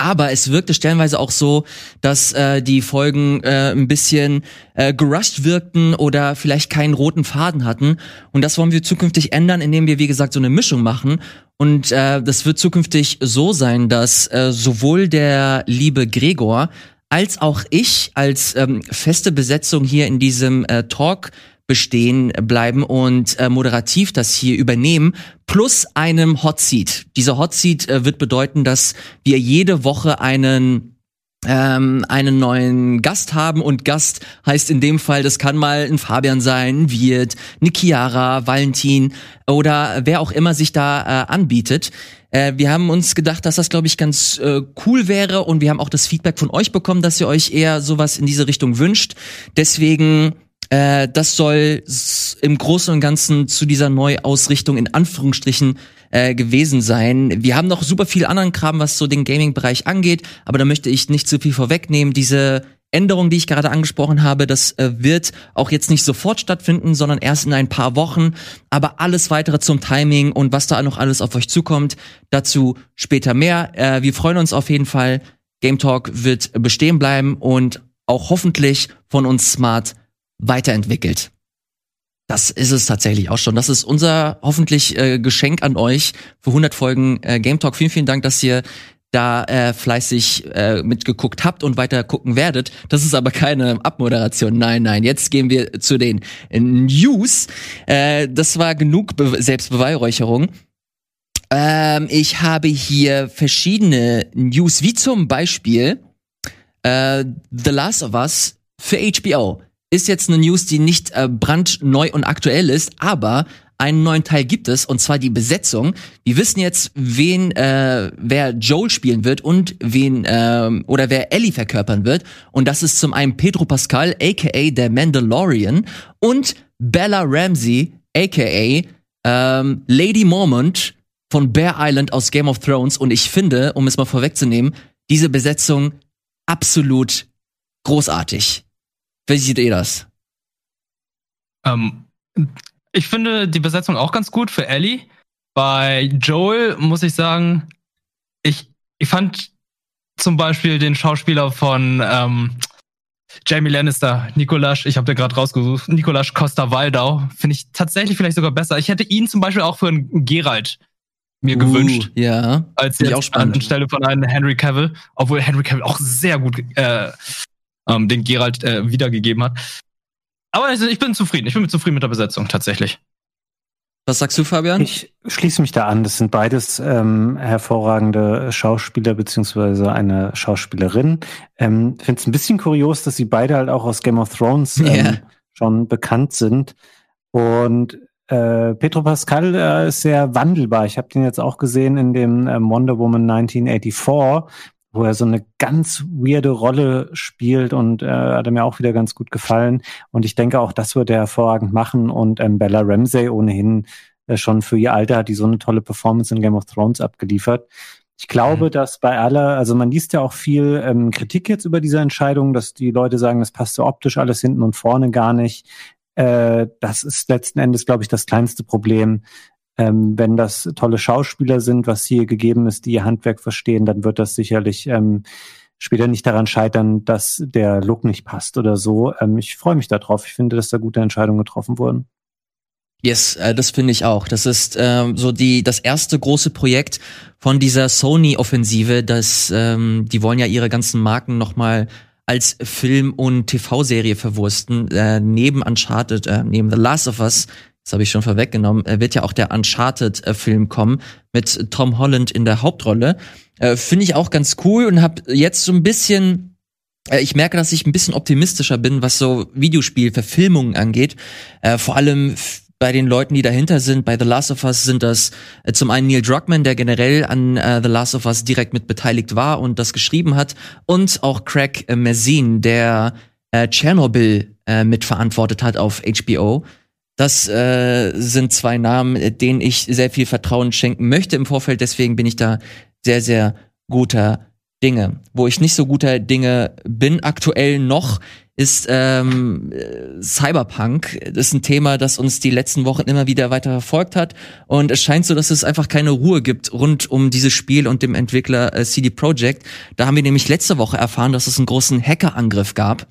Aber es wirkte stellenweise auch so, dass äh, die Folgen äh, ein bisschen äh, gerusht wirkten oder vielleicht keinen roten Faden hatten. Und das wollen wir zukünftig ändern, indem wir, wie gesagt, so eine Mischung machen. Und äh, das wird zukünftig so sein, dass äh, sowohl der liebe Gregor als auch ich als ähm, feste Besetzung hier in diesem äh, Talk bestehen bleiben und äh, moderativ das hier übernehmen, plus einem Hot Seat. Dieser Hot Seat äh, wird bedeuten, dass wir jede Woche einen ähm, einen neuen Gast haben und Gast heißt in dem Fall, das kann mal ein Fabian sein, ein Wirt, eine Chiara, Valentin oder wer auch immer sich da äh, anbietet. Äh, wir haben uns gedacht, dass das, glaube ich, ganz äh, cool wäre und wir haben auch das Feedback von euch bekommen, dass ihr euch eher sowas in diese Richtung wünscht. Deswegen Äh, das soll im Großen und Ganzen zu dieser Neuausrichtung in Anführungsstrichen äh, gewesen sein. Wir haben noch super viel anderen Kram, was so den Gaming-Bereich angeht, aber da möchte ich nicht zu viel vorwegnehmen. Diese Änderung, die ich gerade angesprochen habe, das äh, wird auch jetzt nicht sofort stattfinden, sondern erst in ein paar Wochen. Aber alles weitere zum Timing und was da noch alles auf euch zukommt, dazu später mehr. Äh, wir freuen uns auf jeden Fall. Game Talk wird bestehen bleiben und auch hoffentlich von uns smart weiterentwickelt. Das ist es tatsächlich auch schon. Das ist unser hoffentlich äh, Geschenk an euch für 100 Folgen äh, Game Talk. Vielen, vielen Dank, dass ihr da äh, fleißig äh, mitgeguckt habt und weiter gucken werdet. Das ist aber keine Abmoderation. Nein, nein. Jetzt gehen wir zu den News. Äh, das war genug Be Selbstbeweihräucherung. Ähm, ich habe hier verschiedene News, wie zum Beispiel äh, The Last of Us für HBO. Ist jetzt eine News, die nicht äh, brandneu und aktuell ist, aber einen neuen Teil gibt es, und zwar die Besetzung. Wir wissen jetzt, wen, äh, wer Joel spielen wird und wen, äh, oder wer Ellie verkörpern wird. Und das ist zum einen Pedro Pascal, aka der Mandalorian, und Bella Ramsey, aka ähm, Lady Mormont von Bear Island aus Game of Thrones. Und ich finde, um es mal vorwegzunehmen, diese Besetzung absolut großartig. Wie seht ihr das? Ähm, ich finde die Besetzung auch ganz gut für Ellie. Bei Joel muss ich sagen, ich, ich fand zum Beispiel den Schauspieler von ähm, Jamie Lannister, Nikolasch, ich habe den gerade rausgesucht, Nikolasch Costa-Waldau, finde ich tatsächlich vielleicht sogar besser. Ich hätte ihn zum Beispiel auch für einen Geralt mir uh, gewünscht. Ja. Als jetzt auch spannend. anstelle von einem Henry Cavill, obwohl Henry Cavill auch sehr gut äh, ähm, den Geralt äh, wiedergegeben hat. Aber also, ich bin zufrieden. Ich bin zufrieden mit der Besetzung tatsächlich. Was sagst du, Fabian? Ich schließe mich da an. Das sind beides ähm, hervorragende Schauspieler beziehungsweise eine Schauspielerin. Ähm, Finde es ein bisschen kurios, dass sie beide halt auch aus Game of Thrones ähm, yeah. schon bekannt sind. Und äh, Petro Pascal äh, ist sehr wandelbar. Ich habe den jetzt auch gesehen in dem ähm, Wonder Woman 1984, wo er so eine ganz weirde Rolle spielt und äh, hat mir auch wieder ganz gut gefallen. Und ich denke auch, das wird er hervorragend machen. Und ähm, Bella Ramsey ohnehin äh, schon für ihr Alter hat die so eine tolle Performance in Game of Thrones abgeliefert. Ich glaube, mhm. dass bei aller, also man liest ja auch viel ähm, Kritik jetzt über diese Entscheidung, dass die Leute sagen, das passt so optisch alles hinten und vorne gar nicht. Äh, das ist letzten Endes, glaube ich, das kleinste Problem. Ähm, wenn das tolle Schauspieler sind, was hier gegeben ist, die ihr Handwerk verstehen, dann wird das sicherlich ähm, später nicht daran scheitern, dass der Look nicht passt oder so. Ähm, ich freue mich darauf. Ich finde, dass da gute Entscheidungen getroffen wurden. Yes, äh, das finde ich auch. Das ist ähm, so die das erste große Projekt von dieser Sony-Offensive. Das ähm, die wollen ja ihre ganzen Marken noch mal als Film und TV-Serie verwursten. Äh, neben Uncharted, äh, neben The Last of Us das habe ich schon vorweggenommen, wird ja auch der Uncharted-Film kommen mit Tom Holland in der Hauptrolle. Äh, Finde ich auch ganz cool und habe jetzt so ein bisschen äh, ich merke, dass ich ein bisschen optimistischer bin, was so Videospielverfilmungen angeht. Äh, vor allem bei den Leuten, die dahinter sind. Bei The Last of Us sind das äh, zum einen Neil Druckmann, der generell an äh, The Last of Us direkt mit beteiligt war und das geschrieben hat, und auch Craig äh, Mazin, der äh, Chernobyl äh, mitverantwortet hat auf HBO. Das äh, sind zwei Namen, denen ich sehr viel Vertrauen schenken möchte im Vorfeld. Deswegen bin ich da sehr, sehr guter Dinge. Wo ich nicht so guter Dinge bin aktuell noch, ist ähm, Cyberpunk. Das ist ein Thema, das uns die letzten Wochen immer wieder weiter verfolgt hat. Und es scheint so, dass es einfach keine Ruhe gibt rund um dieses Spiel und dem Entwickler äh, CD Projekt. Da haben wir nämlich letzte Woche erfahren, dass es einen großen Hackerangriff gab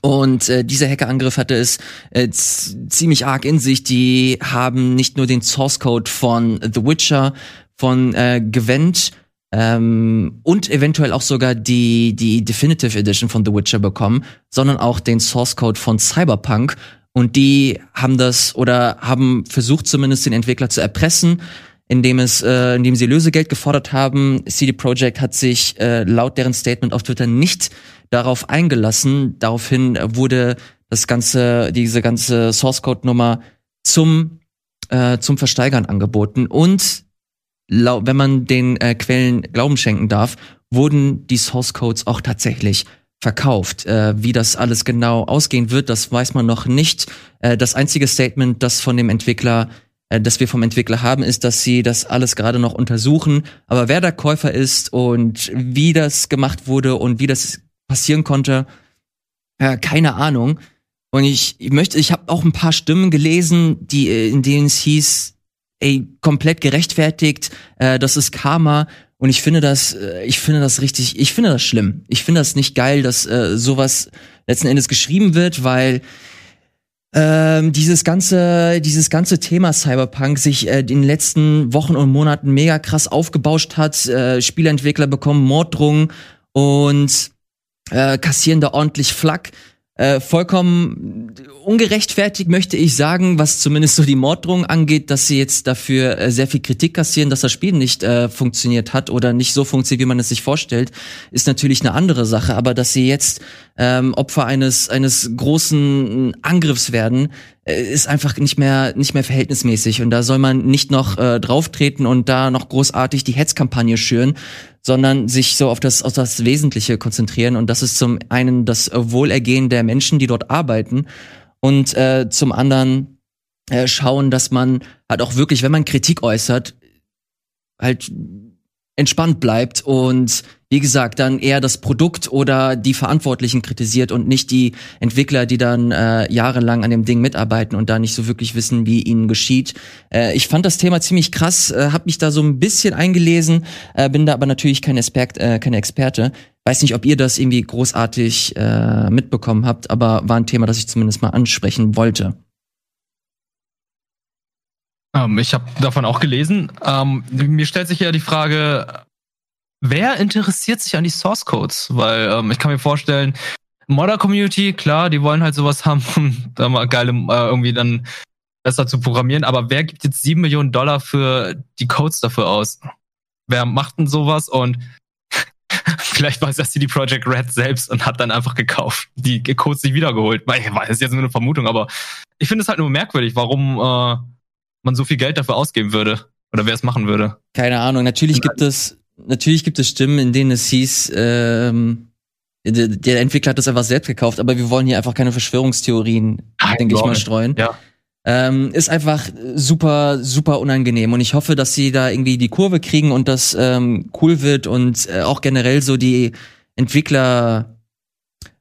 und äh, dieser Hackerangriff hatte es äh, ziemlich arg in sich. Die haben nicht nur den Source Code von The Witcher, von äh, Gwent ähm, und eventuell auch sogar die, die Definitive Edition von The Witcher bekommen, sondern auch den Source Code von Cyberpunk. Und die haben das oder haben versucht zumindest den Entwickler zu erpressen, indem es, äh, indem sie Lösegeld gefordert haben. CD Projekt hat sich äh, laut deren Statement auf Twitter nicht darauf eingelassen. Daraufhin wurde das ganze, diese ganze Source Code Nummer zum äh, zum Versteigern angeboten und wenn man den äh, Quellen Glauben schenken darf, wurden die Source Codes auch tatsächlich verkauft. Äh, wie das alles genau ausgehen wird, das weiß man noch nicht. Äh, das einzige Statement, das von dem Entwickler, äh, das wir vom Entwickler haben, ist, dass sie das alles gerade noch untersuchen. Aber wer der Käufer ist und wie das gemacht wurde und wie das passieren konnte, äh, keine Ahnung. Und ich, ich möchte, ich habe auch ein paar Stimmen gelesen, die äh, in denen es hieß, ey, komplett gerechtfertigt, äh, das ist Karma. Und ich finde das, äh, ich finde das richtig, ich finde das schlimm. Ich finde das nicht geil, dass äh, sowas letzten Endes geschrieben wird, weil ähm, dieses ganze, dieses ganze Thema Cyberpunk sich äh, in den letzten Wochen und Monaten mega krass aufgebauscht hat. Äh, Spieleentwickler bekommen Morddrohungen und äh, kassieren da ordentlich Flack. Äh, vollkommen ungerechtfertigt möchte ich sagen, was zumindest so die Morddrohung angeht, dass sie jetzt dafür äh, sehr viel Kritik kassieren, dass das Spiel nicht äh, funktioniert hat oder nicht so funktioniert, wie man es sich vorstellt, ist natürlich eine andere Sache. Aber dass sie jetzt ähm, Opfer eines eines großen Angriffs werden, äh, ist einfach nicht mehr nicht mehr verhältnismäßig. Und da soll man nicht noch äh, drauftreten und da noch großartig die Hetzkampagne schüren, sondern sich so auf das, auf das Wesentliche konzentrieren. Und das ist zum einen das Wohlergehen der Menschen, die dort arbeiten und äh, zum anderen äh, schauen, dass man halt auch wirklich, wenn man Kritik äußert, halt entspannt bleibt und wie gesagt, dann eher das Produkt oder die Verantwortlichen kritisiert und nicht die Entwickler, die dann äh, jahrelang an dem Ding mitarbeiten und da nicht so wirklich wissen, wie ihnen geschieht. Äh, ich fand das Thema ziemlich krass, äh, habe mich da so ein bisschen eingelesen, äh, bin da aber natürlich kein, Expert, äh, kein Experte. Weiß nicht, ob ihr das irgendwie großartig äh, mitbekommen habt, aber war ein Thema, das ich zumindest mal ansprechen wollte. Ähm, ich habe davon auch gelesen. Ähm, mir stellt sich ja die Frage, wer interessiert sich an die Source Codes? Weil ähm, ich kann mir vorstellen, Modder Community, klar, die wollen halt sowas haben, um da mal geile äh, irgendwie dann besser zu programmieren. Aber wer gibt jetzt sieben Millionen Dollar für die Codes dafür aus? Wer macht denn sowas? Und vielleicht weiß das die Project Red selbst und hat dann einfach gekauft, die Codes nicht wiedergeholt. Weil, das ist jetzt nur eine Vermutung, aber ich finde es halt nur merkwürdig, warum äh, man so viel Geld dafür ausgeben würde oder wer es machen würde. Keine Ahnung. Natürlich gibt es natürlich gibt es Stimmen, in denen es hieß, ähm, der, Entwickler hat das einfach selbst gekauft, aber wir wollen hier einfach keine Verschwörungstheorien, denke ich mal, streuen. Ja. Ähm, ist einfach super, super unangenehm. Und ich hoffe, dass sie da irgendwie die Kurve kriegen und das ähm, cool wird und äh, auch generell so die Entwickler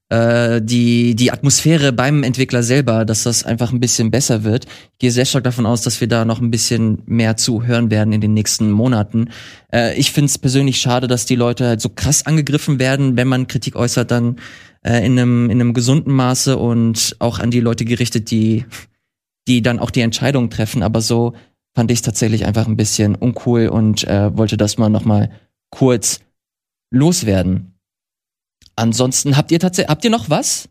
äh, die, die Atmosphäre beim Entwickler selber, dass das einfach ein bisschen besser wird. Ich gehe sehr stark davon aus, dass wir da noch ein bisschen mehr zu hören werden in den nächsten Monaten. Äh, ich finde es persönlich schade, dass die Leute halt so krass angegriffen werden, wenn man Kritik äußert, dann äh, in, einem, in einem gesunden Maße und auch an die Leute gerichtet, die, die dann auch die Entscheidungen treffen. Aber so fand ich es tatsächlich einfach ein bisschen uncool und äh, wollte das mal noch mal kurz loswerden. Ansonsten habt ihr tatsächlich, habt ihr noch was?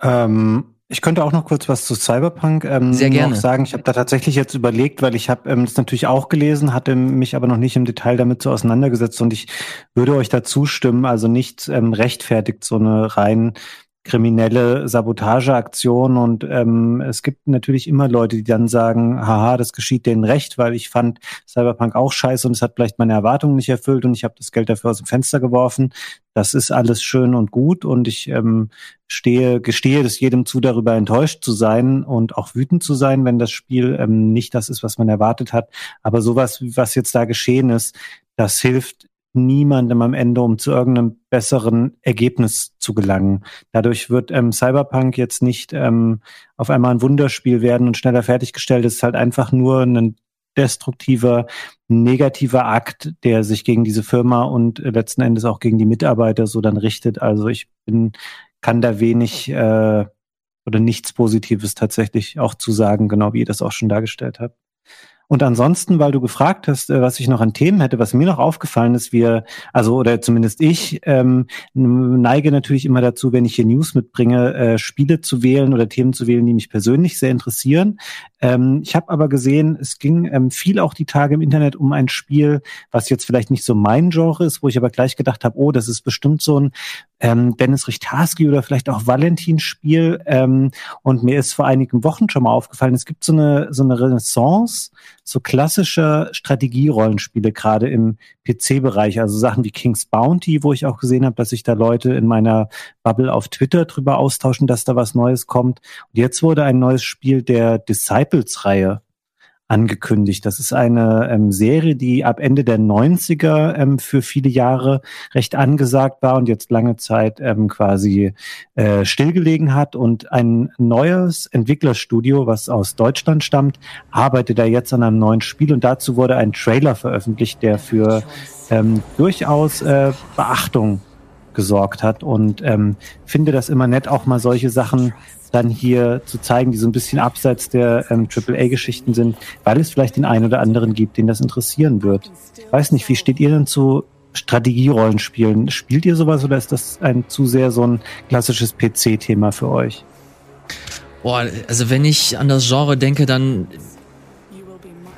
Ähm, ich könnte auch noch kurz was zu Cyberpunk ähm, Sehr gerne. sagen. Ich habe da tatsächlich jetzt überlegt, weil ich habe ähm, das natürlich auch gelesen, hatte mich aber noch nicht im Detail damit so auseinandergesetzt und ich würde euch da zustimmen. Also nicht ähm, rechtfertigt so eine rein kriminelle Sabotageaktion und ähm, es gibt natürlich immer Leute, die dann sagen, haha, das geschieht denen recht, weil ich fand Cyberpunk auch scheiße und es hat vielleicht meine Erwartungen nicht erfüllt und ich habe das Geld dafür aus dem Fenster geworfen. Das ist alles schön und gut und ich ähm, stehe, gestehe es jedem zu, darüber enttäuscht zu sein und auch wütend zu sein, wenn das Spiel ähm, nicht das ist, was man erwartet hat. Aber sowas, was jetzt da geschehen ist, das hilft niemandem am Ende, um zu irgendeinem besseren Ergebnis zu gelangen. Dadurch wird ähm, Cyberpunk jetzt nicht ähm, auf einmal ein Wunderspiel werden und schneller fertiggestellt. Es ist halt einfach nur ein destruktiver, negativer Akt, der sich gegen diese Firma und äh, letzten Endes auch gegen die Mitarbeiter so dann richtet. Also ich bin, kann da wenig äh, oder nichts Positives tatsächlich auch zu sagen, genau wie ihr das auch schon dargestellt habt. Und ansonsten, weil du gefragt hast, äh, was ich noch an Themen hätte, was mir noch aufgefallen ist, wir, also oder zumindest ich, ähm, neige natürlich immer dazu, wenn ich hier News mitbringe, äh, Spiele zu wählen oder Themen zu wählen, die mich persönlich sehr interessieren. Ähm, ich habe aber gesehen, es ging ähm, viel auch die Tage im Internet um ein Spiel, was jetzt vielleicht nicht so mein Genre ist, wo ich aber gleich gedacht habe, oh, das ist bestimmt so ein ähm, Dennis Richtarski oder vielleicht auch Valentin-Spiel. Ähm, und mir ist vor einigen Wochen schon mal aufgefallen, es gibt so eine, so eine Renaissance so klassischer Strategierollenspiele, gerade im PC-Bereich, also Sachen wie King's Bounty, wo ich auch gesehen habe, dass sich da Leute in meiner Bubble auf Twitter drüber austauschen, dass da was Neues kommt. Und jetzt wurde ein neues Spiel der Disciples-Reihe angekündigt. Das ist eine ähm, Serie, die ab Ende der 90er ähm, für viele Jahre recht angesagt war und jetzt lange Zeit ähm, quasi äh, stillgelegen hat. Und ein neues Entwicklerstudio, was aus Deutschland stammt, arbeitet da jetzt an einem neuen Spiel und dazu wurde ein Trailer veröffentlicht, der für ähm, durchaus äh, Beachtung gesorgt hat und ähm, finde das immer nett, auch mal solche Sachen dann hier zu zeigen, die so ein bisschen abseits der ähm, AAA-Geschichten sind, weil es vielleicht den einen oder anderen gibt, den das interessieren wird. Ich weiß nicht, wie steht ihr denn zu Strategierollenspielen? Spielt ihr sowas oder ist das ein zu sehr so ein klassisches PC-Thema für euch? Boah, also wenn ich an das Genre denke, dann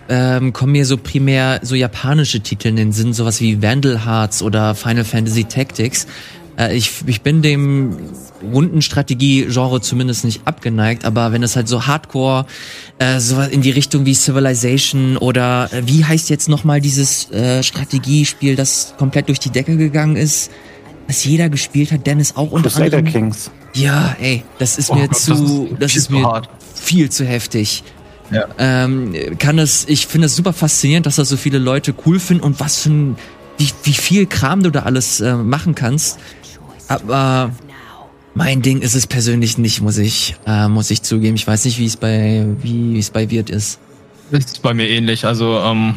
ähm, kommen mir so primär so japanische Titel in den Sinn, sowas wie Vandal Hearts oder Final Fantasy Tactics. Äh, ich, ich bin dem Rundenstrategie-Genre zumindest nicht abgeneigt, aber wenn es halt so Hardcore, äh, so in die Richtung wie Civilization oder äh, wie heißt jetzt nochmal dieses äh, Strategiespiel, das komplett durch die Decke gegangen ist, was jeder gespielt hat, Dennis auch unter Crusader anderem. Kings. Ja, ey, das ist Oh mir Gott, zu, das ist das viel ist zu mir hart. viel zu heftig. Ja. Ähm, kann es, ich finde es super faszinierend, dass das so viele Leute cool finden und was für ein, wie, wie viel Kram du da alles äh, machen kannst. Aber mein Ding ist es persönlich nicht, muss ich, äh, muss ich zugeben. Ich weiß nicht, wie es bei, wie es bei Wirt ist. Ist bei mir ähnlich. Also, ähm,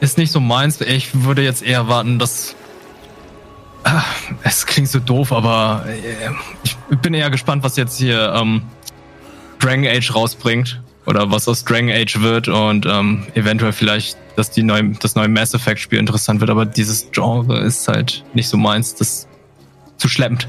ist nicht so meins. Ich würde jetzt eher warten, dass. Ah, Es klingt so doof, aber äh, ich bin eher gespannt, was jetzt hier ähm, Dragon Age rausbringt. Oder was aus Dragon Age wird und ähm, eventuell vielleicht, dass die neue, das neue Mass Effect Spiel interessant wird. Aber dieses Genre ist halt nicht so meins. Das zu schleppend.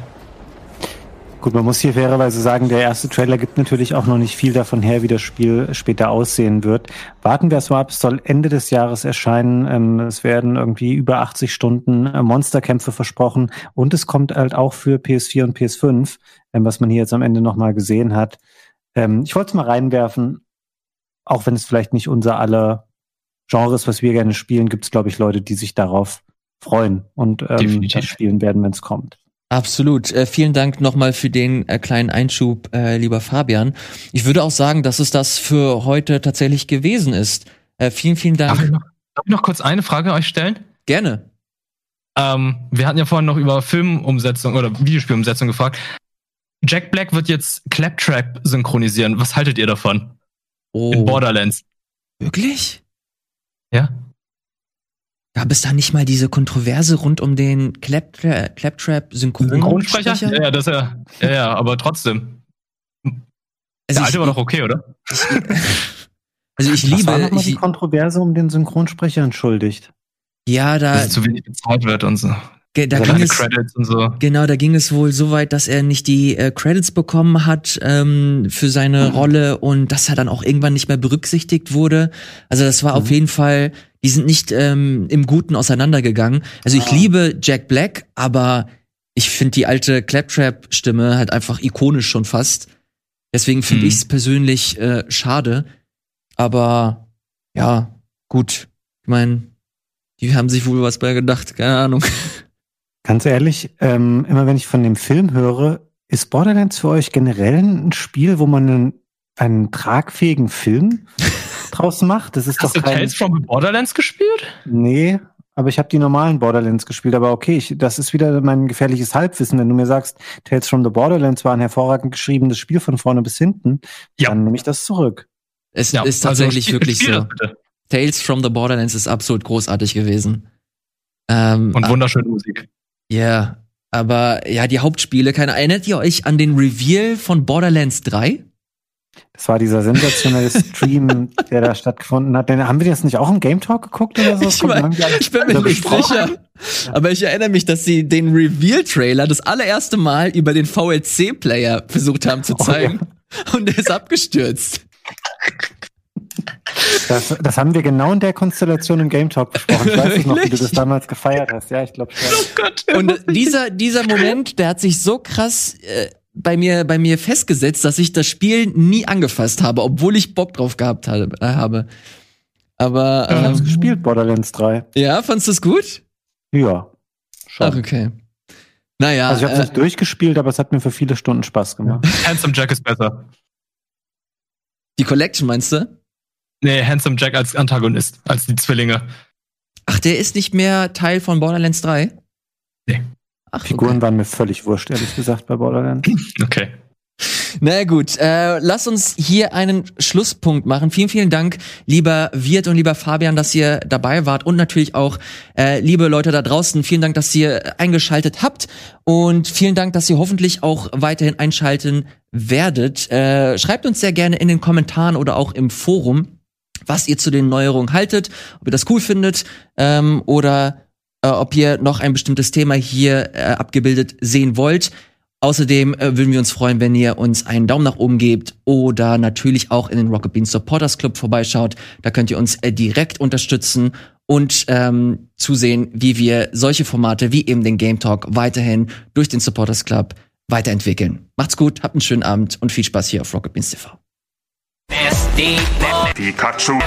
Gut, man muss hier fairerweise sagen, der erste Trailer gibt natürlich auch noch nicht viel davon her, wie das Spiel später aussehen wird. Warten wir es mal ab, es soll Ende des Jahres erscheinen. Ähm, es werden irgendwie über 80 Stunden äh, Monsterkämpfe versprochen und es kommt halt auch für PS4 und PS5, ähm, was man hier jetzt am Ende nochmal gesehen hat. Ähm, ich wollte es mal reinwerfen, auch wenn es vielleicht nicht unser aller Genres, was wir gerne spielen, gibt es, glaube ich, Leute, die sich darauf freuen und ähm, das spielen werden, wenn es kommt. Absolut. Äh, vielen Dank nochmal für den äh, kleinen Einschub, äh, lieber Fabian. Ich würde auch sagen, dass es das für heute tatsächlich gewesen ist. Äh, vielen, vielen Darf ich, Dank. noch, darf ich noch kurz eine Frage euch stellen? Gerne. Ähm, wir hatten ja vorhin noch über Filmumsetzung oder Videospielumsetzung gefragt. Jack Black wird jetzt Claptrap synchronisieren. Was haltet ihr davon? Oh, In Borderlands. wirklich? Ja? Gab es da nicht mal diese Kontroverse rund um den Claptra Claptrap Synchronsprecher? Synchronsprecher? Ja, ja, das ja. Ja, ja, aber trotzdem. Also Der ich, alte war doch okay, oder? also ich Was war liebe, nochmal die Kontroverse um den Synchronsprecher entschuldigt? ja, da, Dass zu wenig bezahlt wird und so. Da ging es, Credits und so. Genau, da ging es wohl so weit, dass er nicht die äh, Credits bekommen hat ähm, für seine Mhm. Rolle und dass er dann auch irgendwann nicht mehr berücksichtigt wurde. Also das war auf Mhm. jeden Fall, die sind nicht ähm, im Guten auseinandergegangen. Also ich Ah. liebe Jack Black, aber ich finde die alte Claptrap-Stimme halt einfach ikonisch schon fast. Deswegen finde Mhm. ich es persönlich äh, schade. Aber ja, gut. Ich meine, die haben sich wohl was bei gedacht, keine Ahnung. Ganz ehrlich, ähm, immer wenn ich von dem Film höre, ist Borderlands für euch generell ein Spiel, wo man einen, einen tragfähigen Film draus macht? Das ist Hast du doch kein. Tales from the Borderlands gespielt? Nee, aber ich habe die normalen Borderlands gespielt. Aber okay, ich, das ist wieder mein gefährliches Halbwissen. Wenn du mir sagst, Tales from the Borderlands war ein hervorragend geschriebenes Spiel von vorne bis hinten, Ja. dann nehme ich das zurück. Es ist tatsächlich spiel- wirklich spiel so. Tales from the Borderlands ist absolut großartig gewesen. Ähm, Und wunderschöne Musik. Ja, aber ja, die Hauptspiele, keine, erinnert ihr euch an den Reveal von Borderlands 3? Das war dieser sensationelle Stream, der da stattgefunden hat. Denn, haben wir das nicht auch im Game Talk geguckt oder so? Ich, mein, ich bin mir nicht sicher. Aber ich erinnere mich, dass sie den Reveal-Trailer das allererste Mal über den VLC-Player versucht haben zu Oh, zeigen. Und der ist abgestürzt. Das, das haben wir genau in der Konstellation im Game Talk besprochen. Ich weiß nicht noch, wie du das damals gefeiert hast. Ja, ich glaube schon. Oh Gott. Und dieser, dieser Moment, der hat sich so krass äh, bei mir, bei mir festgesetzt, dass ich das Spiel nie angefasst habe, obwohl ich Bock drauf gehabt habe. Äh, habe. Aber Ich hab's ähm, gespielt, Borderlands 3. ja, fandst du es gut? Ja. Schon. Ach, okay. Naja, also ich habe es äh, nicht durchgespielt, aber es hat mir für viele Stunden Spaß gemacht. Handsome Jack ist besser. die Collection meinst du? Nee, Handsome Jack als Antagonist, als die Zwillinge. Ach, der ist nicht mehr Teil von Borderlands 3? Nee. Ach, Figuren okay. waren mir völlig wurscht, ehrlich gesagt, bei Borderlands. Okay. Na gut, äh, lass uns hier einen Schlusspunkt machen. Vielen, vielen Dank, lieber Wirt und lieber Fabian, dass ihr dabei wart und natürlich auch äh, liebe Leute da draußen. Vielen Dank, dass ihr eingeschaltet habt und vielen Dank, dass ihr hoffentlich auch weiterhin einschalten werdet. Äh, schreibt uns sehr gerne in den Kommentaren oder auch im Forum, was ihr zu den Neuerungen haltet, ob ihr das cool findet ähm, oder äh, ob ihr noch ein bestimmtes Thema hier äh, abgebildet sehen wollt. Außerdem äh, würden wir uns freuen, wenn ihr uns einen Daumen nach oben gebt oder natürlich auch in den Rocket Beans Supporters Club vorbeischaut. Da könnt ihr uns äh, direkt unterstützen und ähm, zusehen, wie wir solche Formate wie eben den Game Talk weiterhin durch den Supporters Club weiterentwickeln. Macht's gut, habt einen schönen Abend und viel Spaß hier auf Rocket Beans TV. Pikachu.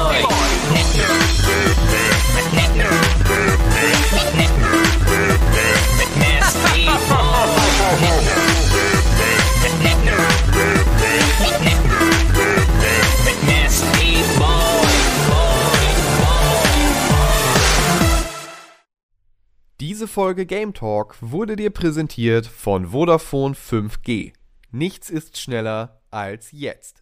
Diese Folge Game Talk wurde dir präsentiert von Vodafone 5G. Nichts ist schneller als jetzt.